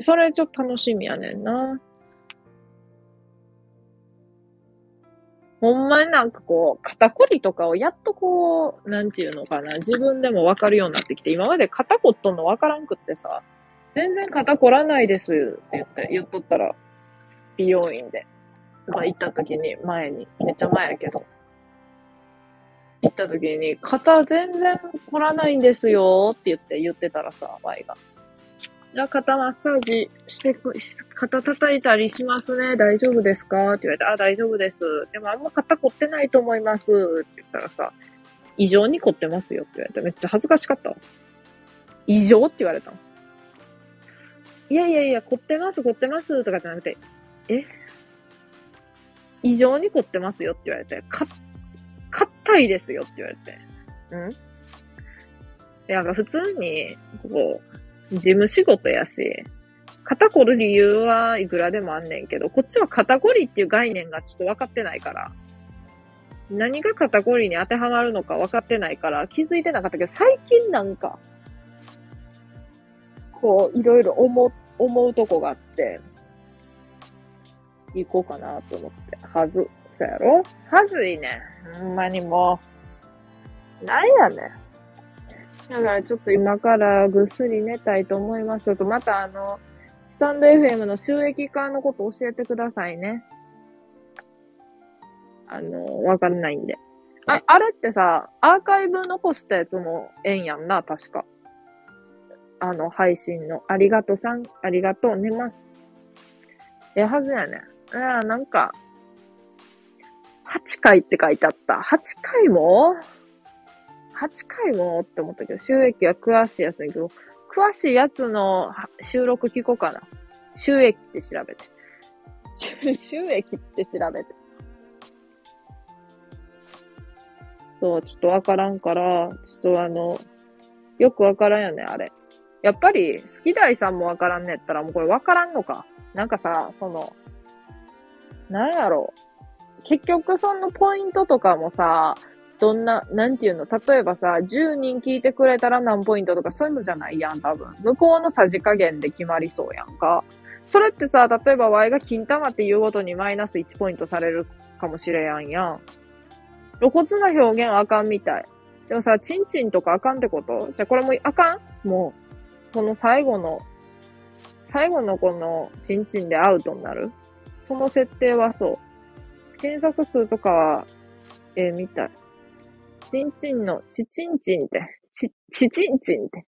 それちょっと楽しみやねんな。ほんまになんかこう、肩こりとかをやっとこう、なんていうのかな、自分でもわかるようになってきて、今まで肩こっとんのわからんくってさ、全然肩こらないですって言って、言っとったら、美容院で。まあ行った時に、前に、めっちゃ前やけど。行った時に、肩全然凝らないんですよって言って言ってたらさ、ワイが。肩マッサージしてく、肩叩いたりしますね。大丈夫ですか？って言われて、あ、大丈夫です。でもあんま肩凝ってないと思います。って言ったらさ、異常に凝ってますよって言われて、めっちゃ恥ずかしかったわ。異常って言われたの。いやいやいや、凝ってます、凝ってますとかじゃなくて、え？異常に凝ってますよって言われて、か、硬いですよって言われて。ん？いや、普通に、ここ、事務仕事やし、肩こる理由はいくらでもあんねんけど、こっちは肩こりっていう概念がちょっと分かってないから、何が肩こりに当てはまるのか分かってないから気づいてなかったけど、最近なんか、こう、いろいろ思、思うとこがあって、行こうかなと思って。はず、そうやろ？はずいね。ほんまにもう。なんやねん。だからちょっと今からぐっすり寝たいと思いますと、またあの、スタンド FM の収益化のこと教えてくださいね。あの、わかんないんで。あ、あれってさ、アーカイブ残したやつもええんやんな、確か。あの、配信の。ありがとさん、ありがとう、寝ます。ええはずやねん。いや、なんか、8回って書いてあった。8回も ?8 回もって思ったけど、収益は詳しいやつだけど、詳しいやつの収録聞こうかな。収益って調べて。収益って調べて。そう、ちょっとわからんから、ちょっとあの、よくわからんよね、あれ。やっぱり、好き大さんもわからんねやったら、もうこれわからんのか。なんかさ、その、なんやろう。結局そのポイントとかもさ、どんな、なんていうの？例えばさ、10人聞いてくれたら何ポイントとかそういうのじゃないやん、多分。向こうのさじ加減で決まりそうやんか。それってさ、例えば Y が金玉っていうごとにマイナス1ポイントされるかもしれやんやん。露骨な表現あかんみたい。でもさ、チンチンとかあかんってこと？じゃあこれもあかん？もう、この最後の、最後のこのチンチンでアウトになる？その設定はそう。検索数とかは、えー、みたい。チンチンの、チチンチンって、チ、チチンチンって、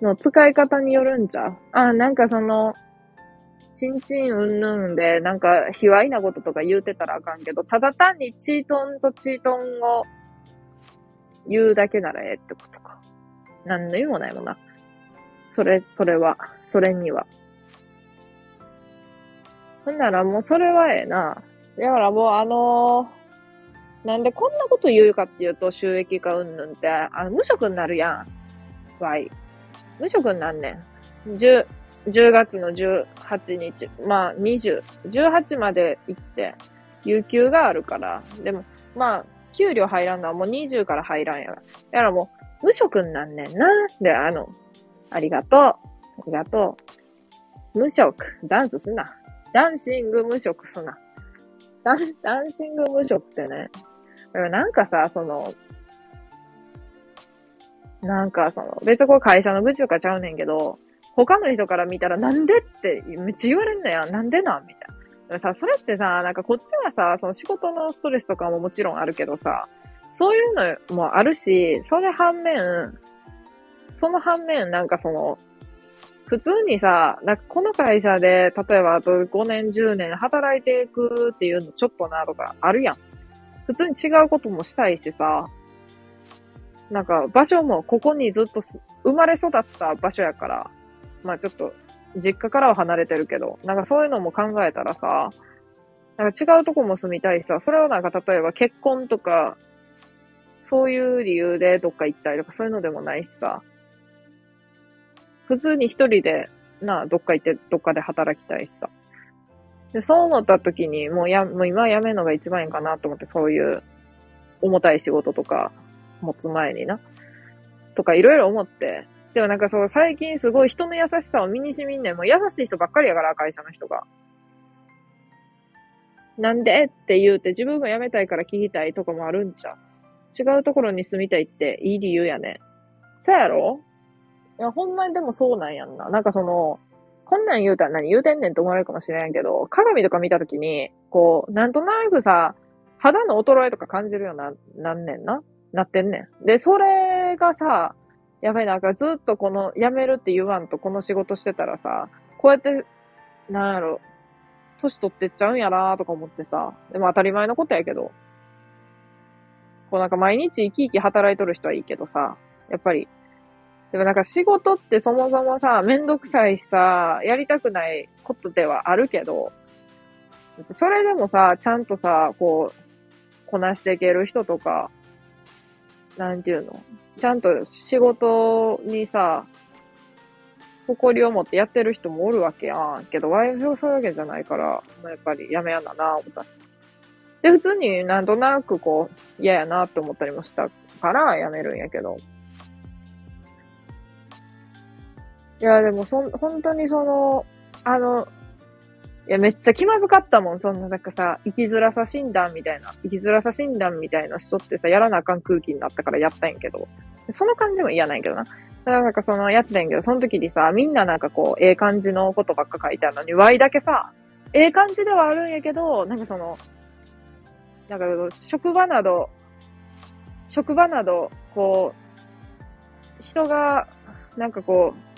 の使い方によるんちゃあ、なんかその、チンチンうんぬんで、なんか、卑猥なこととか言うてたらあかんけど、ただ単にチートンとチートンを言うだけならええってことか。何の意味もないもんな。それ、それは、それには。ほんならもうそれはええな。だからもうあのーなんでこんなこと言うかっていうと、収益化うんぬんって、あの、無職になるやん。わい。無職になんねん。10、10月の18日、まあ20、18まで行って、有給があるから、でも、まあ、給料入らんのはもう20から入らんやろ。だからもう、無職になんねんな。で、あの、ありがとう。ありがとう。無職。ダンスすな。ダンシング無職すな。ダン、ダンシング無職ってね。なんかさ、その、なんかその、別にこれ会社の愚痴とかちゃうねんけど、他の人から見たらなんでってめっちゃ言われんのや。なんでなんみたいな。でもさ、それってさ、なんかこっちはさ、その仕事のストレスとかももちろんあるけどさ、そういうのもあるし、それ反面、その反面、なんかその、普通にさ、なんかこの会社で、例えばあと5年、10年働いていくっていうのちょっとなとかあるやん。普通に違うこともしたいしさ、なんか場所もここにずっと生まれ育った場所やから、まあちょっと、実家からは離れてるけど、なんかそういうのも考えたらさ、なんか違うとこも住みたいしさ、それをなんか例えば結婚とか、そういう理由でどっか行きたいとかそういうのでもないしさ、普通に一人で、な、どっか行ってどっかで働きたいしさ。で、そう思った時に、もうや、もう今やめるのが一番いいかなと思って、そういう重たい仕事とか持つ前にな。とかいろいろ思って、でもなんかそう、最近すごい人の優しさを身に染みんねん。もう優しい人ばっかりやから、会社の人が。なんでって言うて自分も辞めたいから聞きたいとかもあるんちゃう違うところに住みたいっていい理由やね。そうやろ？いや、ほんまにでもそうなんやんな。なんかその、こんなん言うたら何言うてんねんって思われるかもしれんけど、鏡とか見たときに、こう、なんとなくさ、肌の衰えとか感じるような、なんねんな。なってんねん。で、それがさ、やばいなんかずっとこの、辞めるって言わんとこの仕事してたらさ、こうやって、なんやろ、年取ってっちゃうんやなとか思ってさ、でも当たり前のことやけど、こうなんか毎日生き生き働いとる人はいいけどさ、やっぱり、でもなんか仕事ってそもそもさ、めんどくさいしさ、やりたくないことではあるけど、それでもさ、ちゃんとさ、こう、こなしていける人とか、なんていうの？ちゃんと仕事にさ、誇りを持ってやってる人もおるわけやん。けど、ワイズそういうわけじゃないから、やっぱりやめやなな、思った。で、普通になんとなくこう、嫌やなって思ったりもしたからやめるんやけど。いや、でもそん、本当にその、あの、いや、めっちゃ気まずかったもん。そんな、なんかさ、生きづらさ診断みたいな、生きづらさ診断みたいな人ってさ、やらなあかん空気になったからやったんやけど、その感じも嫌なんやけどな。だからなんかその、やってたんやけど、その時にさ、みんななんかこう、ええ感じのことばっか書いてあるのに、Y だけさ、ええ感じではあるんやけど、なんかその、なんか職場など、職場など、こう、人が、なんかこう、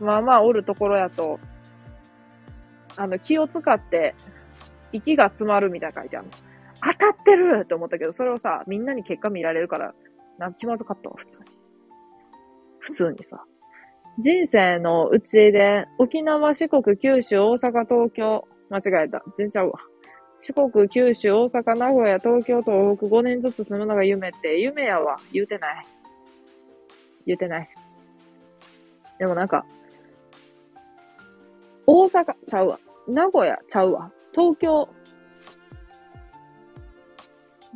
まあまあおるところやと、あの、気を使って、息が詰まるみたいな書いてあるの。当たってるって思ったけど、それをさ、みんなに結果見られるから、なん気まずかったわ、普通に。普通にさ。人生のうちで、沖縄、四国、九州、大阪、東京、間違えた。全然ちゃうわ。四国、九州、大阪、名古屋、東京、東北、5年ずつ住むのが夢って、夢やわ。言うてない。言うてない。でもなんか、大阪ちゃうわ。名古屋ちゃうわ。東京。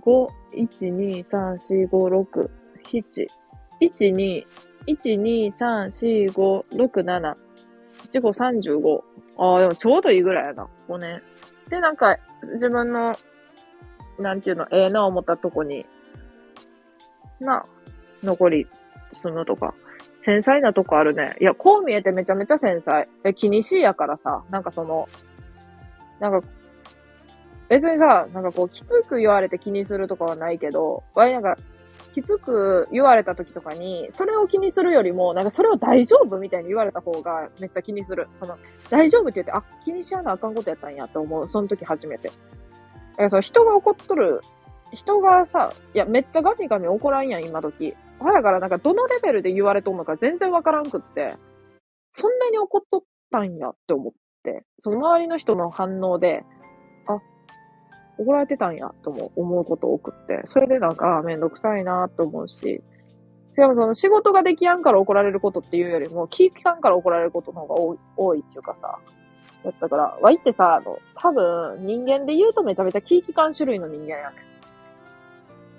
5、1、2、3、4、5、6、7、1、2、1、2、3、4、5、6、7、1、5、35。ああ、でもちょうどいいぐらいやな。5年。で、なんか、自分の、なんていうの、ええー、な思ったとこに、な、残り住むとか。繊細なとこあるね。いや、こう見えてめちゃめちゃ繊細。え、気にしいやからさ、なんかその、なんか、別にさ、なんかこう、きつく言われて気にするとかはないけど、わいなんか、きつく言われた時とかに、それを気にするよりも、なんかそれを大丈夫みたいに言われた方がめっちゃ気にする。その、大丈夫って言って、あ、気にしやなあかんことやったんやって思う。その時初めて。だからその人が怒っとる、人がさ、いや、めっちゃガミガミ怒らんやん、今時。だからなんかどのレベルで言われとんのか全然わからんくって、そんなに怒っとったんやって思って、その周りの人の反応で、あ、怒られてたんやとも思うこと多くって、それでなんかめんどくさいなと思うし、しかもその仕事ができやんから怒られることっていうよりも、気利かんから怒られることの方が多い多いっていうかさ、だったから、わいってさ、あの、多分人間で言うとめちゃめちゃ気利かん種類の人間やねん。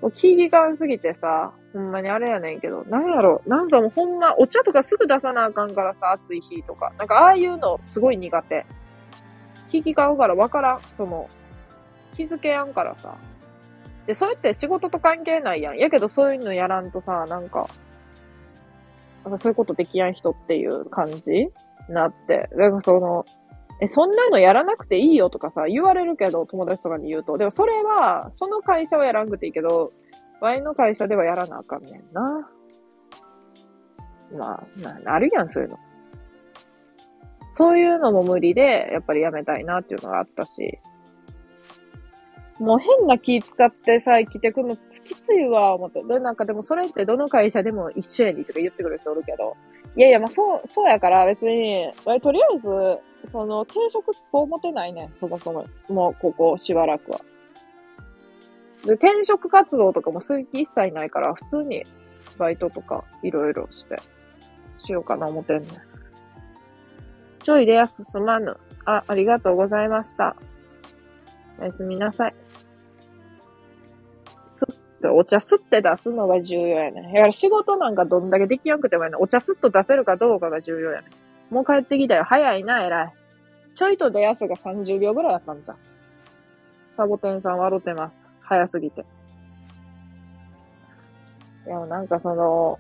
もう気利かんすぎてさ、ほんまにあれやねんけど、なんやろ、なんかもうほんま、お茶とかすぐ出さなあかんからさ、暑い日とか。なんかああいうのすごい苦手。気利かんからわからん。その、気づけやんからさ。で、それって仕事と関係ないやん。やけどそういうのやらんとさ、なんか、なんかそういうことできやん人っていう感じなって。なんかその、え、そんなのやらなくていいよとかさ、言われるけど、友達とかに言うと。でもそれは、その会社はやらんくていいけど、ワイの会社ではやらなあかんねんな。まあ、な、なるやん、そういうの。そういうのも無理で、やっぱりやめたいなっていうのがあったし。もう変な気使ってさ、生きてくのきついわ、思って。で、なんかでもそれってどの会社でも一緒やにとか言ってくる人おるけど。いやいや、まあそう、そうやから別に、とりあえず、その、定職つこう思てないねそもそも。もう、ここ、しばらくは。で、転職活動とかも数気一切ないから、普通に、バイトとか、いろいろして、しようかな思ってんねちょいでやすすまぬ。あ、ありがとうございました。おやすみなさい。お茶すって出すのが重要やね。だから仕事なんかどんだけできやんくてもやね。お茶すっと出せるかどうかが重要やねん。もう帰ってきたよ。早いな、偉い。ちょいと出やすが30秒ぐらいやったんじゃん。サボテンさん笑ってます。早すぎて。でもなんかその、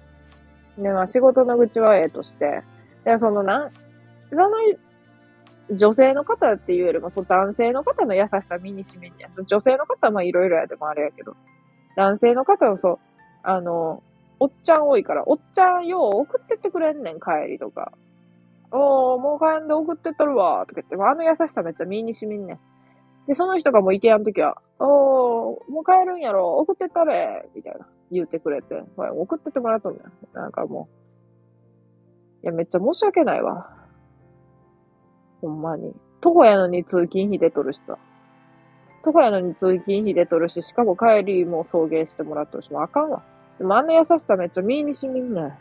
ね、まあ仕事の愚痴はええとして、でそのなん、その、女性の方っていうよりも、その男性の方の優しさ身にしめんや。女性の方はいろいろやでもあれやけど、男性の方はそう、あの、おっちゃん多いから、おっちゃんよう送ってってくれんねん、帰りとか。おー、もう帰んで送ってっとるわ、とか言って、あの優しさめっちゃ身にしみんねん。で、その人がもう行けやんときは、おー、もう帰るんやろ、送ってったれ、みたいな、言ってくれて、ほら、送ってってもらっとんねん。なんかもう、いや、めっちゃ申し訳ないわ。ほんまに。徒歩やのに通勤費出とるしさ。徒歩やのに通勤費出とるし、しかも帰りも送迎してもらっとるし、もうあかんわ。でもあんな優しさめっちゃ身にしみんねん。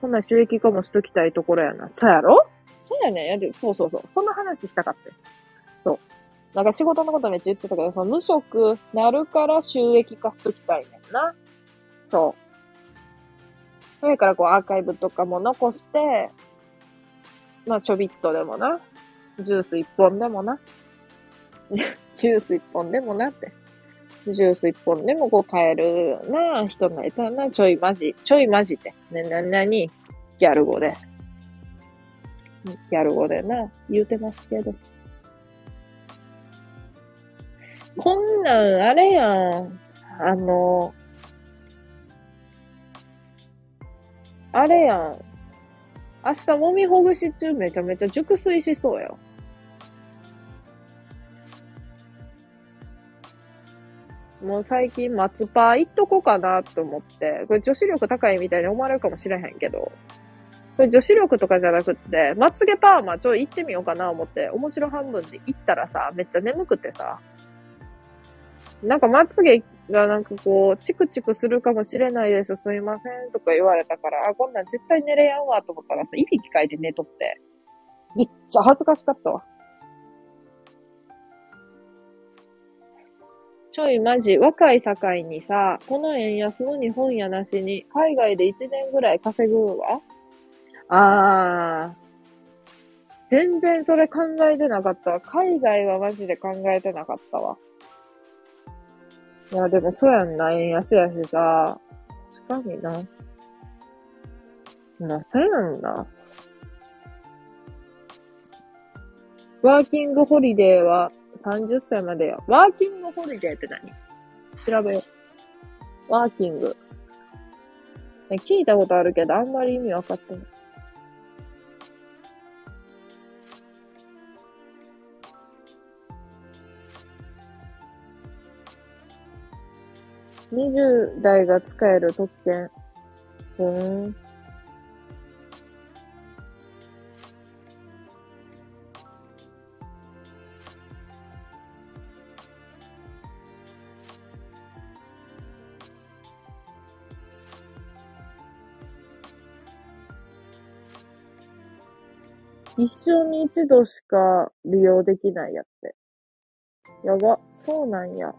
こんなん収益化もしときたいところやな。そうやろ？そうやねん。やで、そうそうそう。そんな話したかった。そう。なんか仕事のことめっちゃ言ってたけど、その無職なるから収益化しときたいねんな。そう。それからこうアーカイブとかも残して、まあちょびっとでもな。ジュース一本でもな。ジュース一本でもなって。ジュース一本でもこう買えるな人がいたらな。ちょいマジ。ちょいマジって。ね、な、なに、ギャル語で。ギャル語でな、言うてますけど。こんなん、あれやん。あの、あれやん。明日もみほぐし中めちゃめちゃ熟睡しそうよ。もう最近松パー行っとこうかなと思って、これ女子力高いみたいに思われるかもしれへんけど、これ女子力とかじゃなくって、まつげパーマちょい行ってみようかな思って、面白半分で行ったらさ、めっちゃ眠くてさ、なんかまつげがなんかこう、チクチクするかもしれないです、すいませんとか言われたから、あ、こんなん絶対寝れやんわと思ったらさ、いびきかいて寝とって、めっちゃ恥ずかしかったわ。ちょいマジ、若い境にさ、この円安の日本やなしに、海外で1年ぐらい稼ぐわあー。全然それ考えてなかったわ。海外はマジで考えてなかったわ。いや、でもそうやんな。円安やしさ。確かにな。な、そうやんな。ワーキングホリデーは30歳までや。ワーキングホリデーって何？調べよう。ワーキング。聞いたことあるけど、あんまり意味わかってない。20代が使える特権。ふーん。一生に一度しか利用できないやって。やば。そうなんや。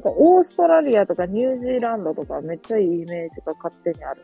んかオーストラリアとかニュージーランドとかめっちゃいいイメージが勝手にある。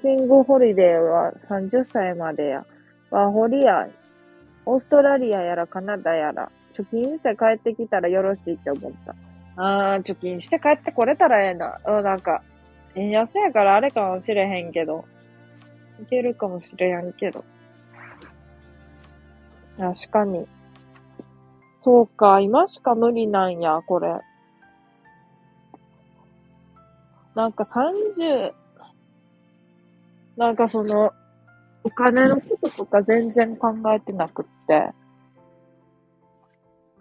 キングホリデーは30歳までや。ワーホリや、オーストラリアやらカナダやら、貯金して帰ってきたらよろしいって思った。あー、貯金して帰ってこれたらええな。うん、なんか、円安やからあれかもしれへんけど。いけるかもしれへんけど。確かに。そうか、今しか無理なんや、これ。なんか30、なんかその、お金のこととか全然考えてなくって、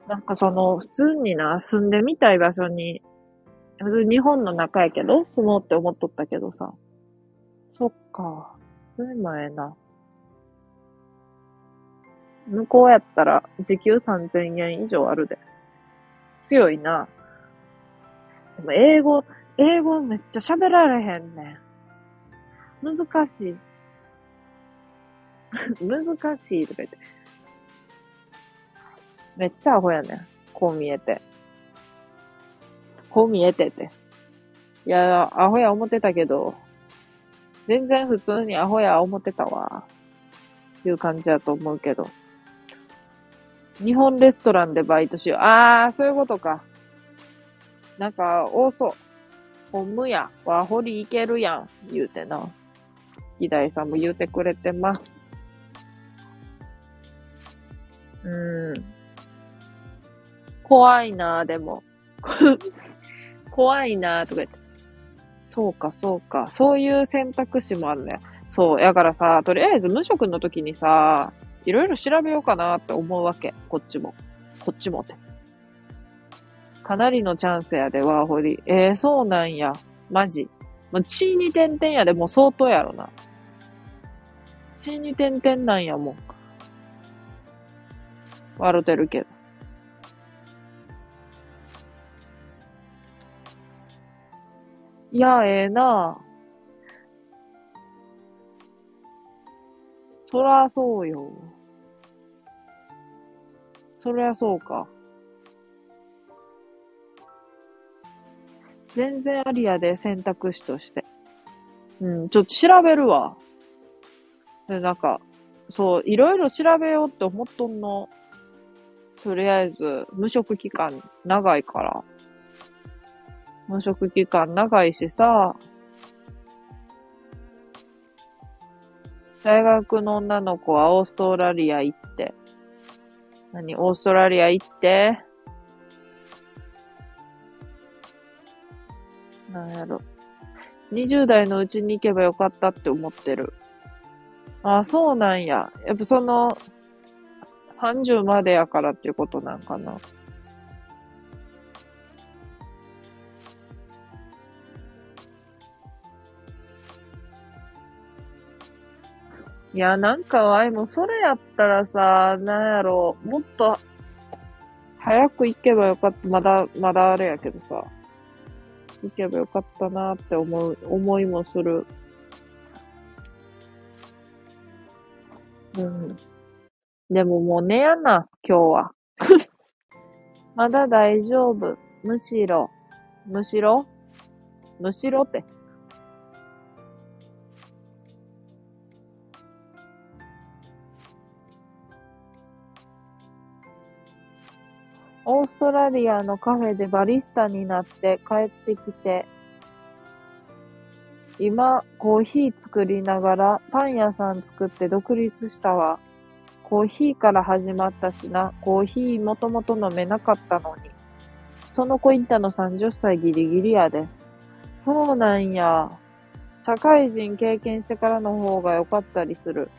なんかその、普通にな、住んでみたい場所に普通日本の中やけど、住もうって思っとったけどさ。そっか。それもええな。向こうやったら時給3000円以上あるで。強いな。でも英語、英語めっちゃ喋られへんねん。難しい。難しいとか言って。めっちゃアホやねん。こう見えて。こう見えてて。いや、アホや思ってたけど、全然普通にアホや思ってたわ。いう感じやと思うけど。日本レストランでバイトしよう。あー、そういうことか。なんか、多そう。ほんむや、ワホリ行けるやん、言うてな。議題さんも言うてくれてます。うーん。怖いなぁでも。怖いなぁとか言って。そうか、そうか。そういう選択肢もあるね。そう。やからさ、とりあえず無職の時にさ、いろいろ調べようかなって思うわけ。こっちも。こっちもって。かなりのチャンスやで、ワーホリ。えー、そうなんや。マジ。まあ、地に点々やで、もう相当やろな。地に点々なんやもん。笑てるけど。いや、ええなそらそうよ。そりゃそうか。全然ありやで、選択肢として。うん、ちょっと調べるわ。でなんか、そう、いろいろ調べようって思っとんの。とりあえず、無職期間長いから。無職期間長いしさ、大学の女の子はオーストラリア行って、何オーストラリア行って、なんやろ。20代のうちに行けばよかったって思ってる。あ、そうなんや。やっぱその、30までやからっていうことなんかな。いや、なんかわいもそれやったらさ、なんやろう、もっと、早く行けばよかった。まだ、まだあれやけどさ。行けばよかったなって思う、思いもする。うん。でももう寝やな、今日は。まだ大丈夫。むしろ、むしろ、むしろって。オーストラリアのカフェでバリスタになって帰ってきて、今、コーヒー作りながらパン屋さん作って独立したわ。コーヒーから始まったしな。コーヒーもともと飲めなかったのに。その子インタの30歳ギリギリやで。そうなんや。社会人経験してからの方が良かったりする。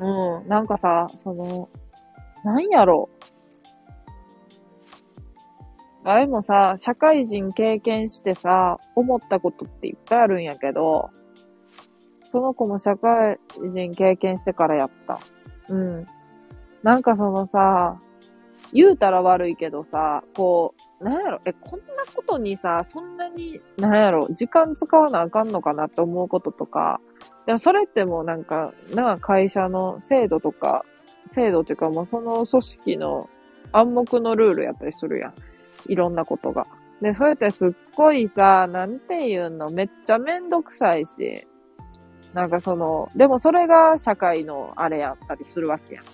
うん。なんかさ、その、なんやろ。あれもさ、社会人経験してさ、思ったことっていっぱいあるんやけど、その子も社会人経験してからやった。うん。なんかそのさ、言うたら悪いけどさ、こう、なんやろ、え、こんなことにさ、そんなに、なんやろ、時間使わなあかんのかなって思うこととか、でもそれってもうなんか、な、会社の制度とか、制度っていうかもうその組織の暗黙のルールやったりするやん。いろんなことが。で、そうやってすっごいさ、なんていうの、めっちゃめんどくさいし、なんかその、でもそれが社会のあれやったりするわけやん。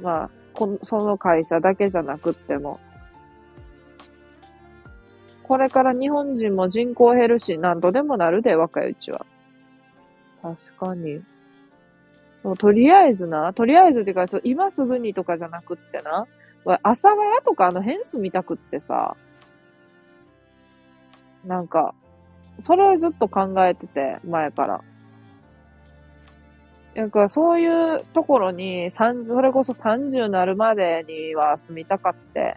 まあ、このその会社だけじゃなくっても。これから日本人も人口減るし、何度でもなるで、若いうちは。確かに。とりあえずな、とりあえずっていうか、今すぐにとかじゃなくってな、朝ヶ谷とかあの辺住みたくってさ、なんか、それをずっと考えてて、前から。なんかそういうところに、それこそ30なるまでには住みたかって。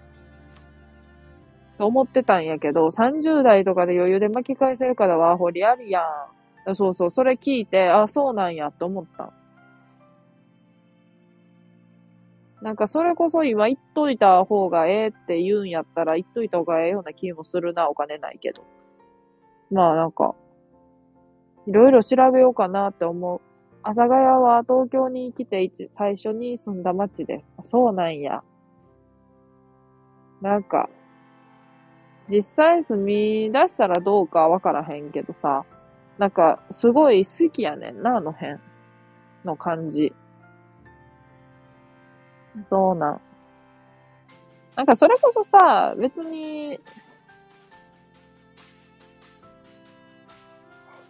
と思ってたんやけど、30代とかで余裕で巻き返せるからワーホリありやん。そうそう、それ聞いて、あ、そうなんやって思った。なんかそれこそ今言っといた方がええって言うんやったら言っといた方がええような気もするな、お金ないけど。まあなんか、いろいろ調べようかなって思う。阿佐ヶ谷は東京に来て一最初に住んだ町です。そうなんや。なんか、実際住み出したらどうかわからへんけどさ、なんか、すごい好きやねんな、あの辺の感じ。そうなん。なんかそれこそさ、別に、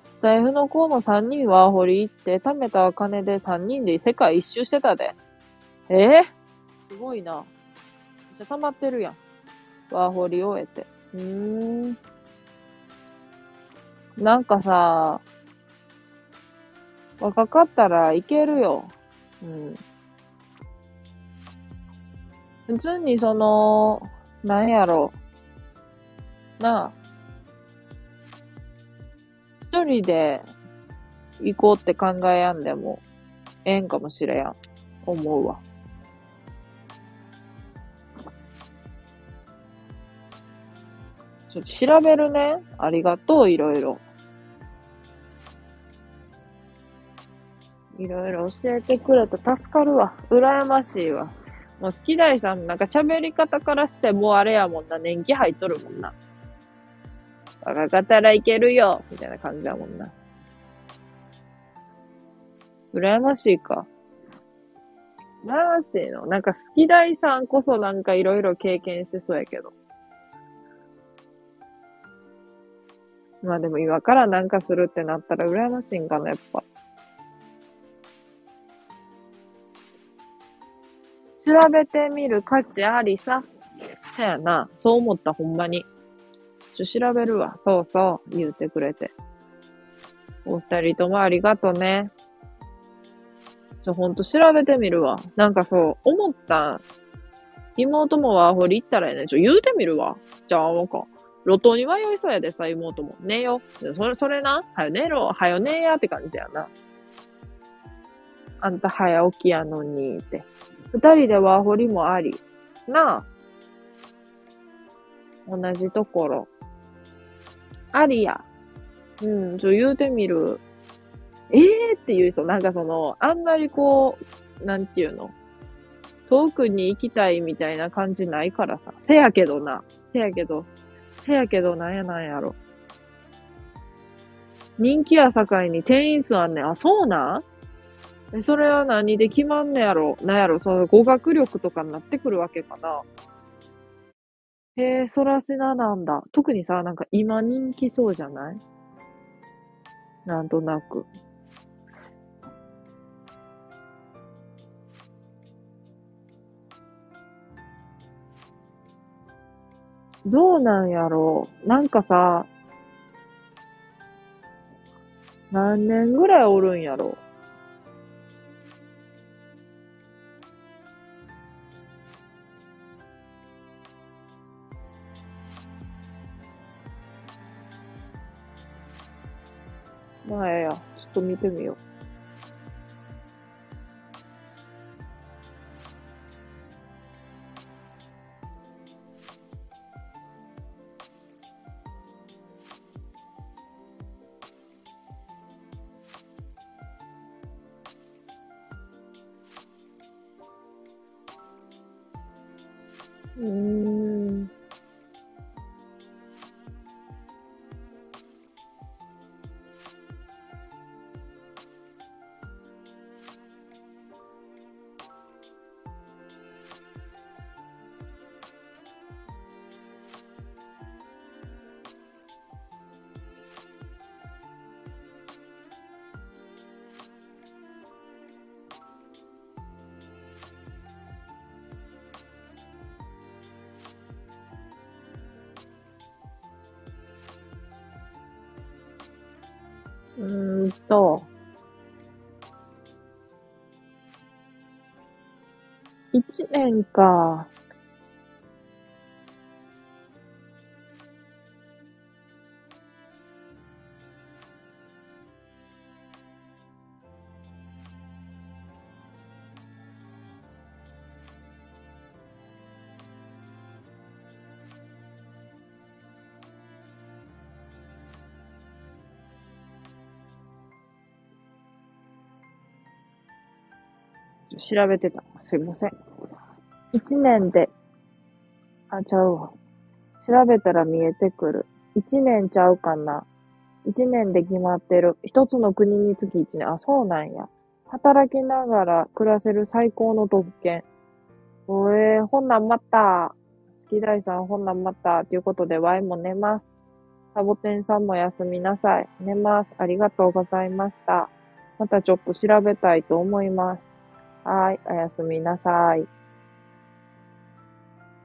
スタイフの子も3人ワーホリ行って、貯めた金で3人で世界一周してたで。えー、すごいな。めっちゃ溜まってるやん。ワーホリ終えて。うーん。なんかさ、若かったらいけるよ。うん。普通にその、なんやろ。なあ。一人で行こうって考えやんでも、ええんかもしれやん。思うわ。ちょっと調べるね。ありがとう、いろいろ。いろいろ教えてくれて助かるわ。羨ましいわ。もう好き大さんなんか喋り方からしてもうあれやもんな。年季入っとるもんな。若かったらいけるよみたいな感じやもんな。羨ましいか。羨ましいの。なんか好き大さんこそなんかいろいろ経験してそうやけど。まあでも今からなんかするってなったら羨ましいんかな、やっぱ。調べてみる価値ありさ。そやな。そう思った、ほんまに。ちょ、調べるわ。そうそう。言うてくれて。お二人ともありがとね。ちょ、ほんと調べてみるわ。なんかそう、思った。妹もワーホリ行ったらええね。ちょ、言うてみるわ。じゃあ、なんか。路頭に迷いそうやでさ、妹も。寝よ。それ、それな。はよ寝ろ。はよ寝やって感じやな。あんた早起きやのに、って。二人でワーホリもあり。なあ。同じところ。ありや。うん、ちょ、言うてみる。ええー、って言う人、なんかその、あんまりこう、なんていうの？遠くに行きたいみたいな感じないからさ。せやけどな。せやけど。せやけど、なんやなんやろ。人気や境に店員数あんねん。あ、そうなん、それは何で決まんねやろ？なんやろ？その語学力とかになってくるわけかな？へえ、そらせななんだ。特にさ、なんか今人気そうじゃない？なんとなく。どうなんやろ？うなんかさ、何年ぐらいおるんやろ？まあええや。ちょっと見てみよ。うと、一年か。調べてた。すいません。一年で、あ、ちゃうわ。調べたら見えてくる。一年ちゃうかな。一年で決まってる。一つの国につき一年。あ、そうなんや。働きながら暮らせる最高の特権。おえー、ほんなんまた。好き大さん、ほんなんまた。ということで、ワイも寝ます。サボテンさんも休みなさい。寝ます。ありがとうございました。またちょっと調べたいと思います。はい、おやすみなさい。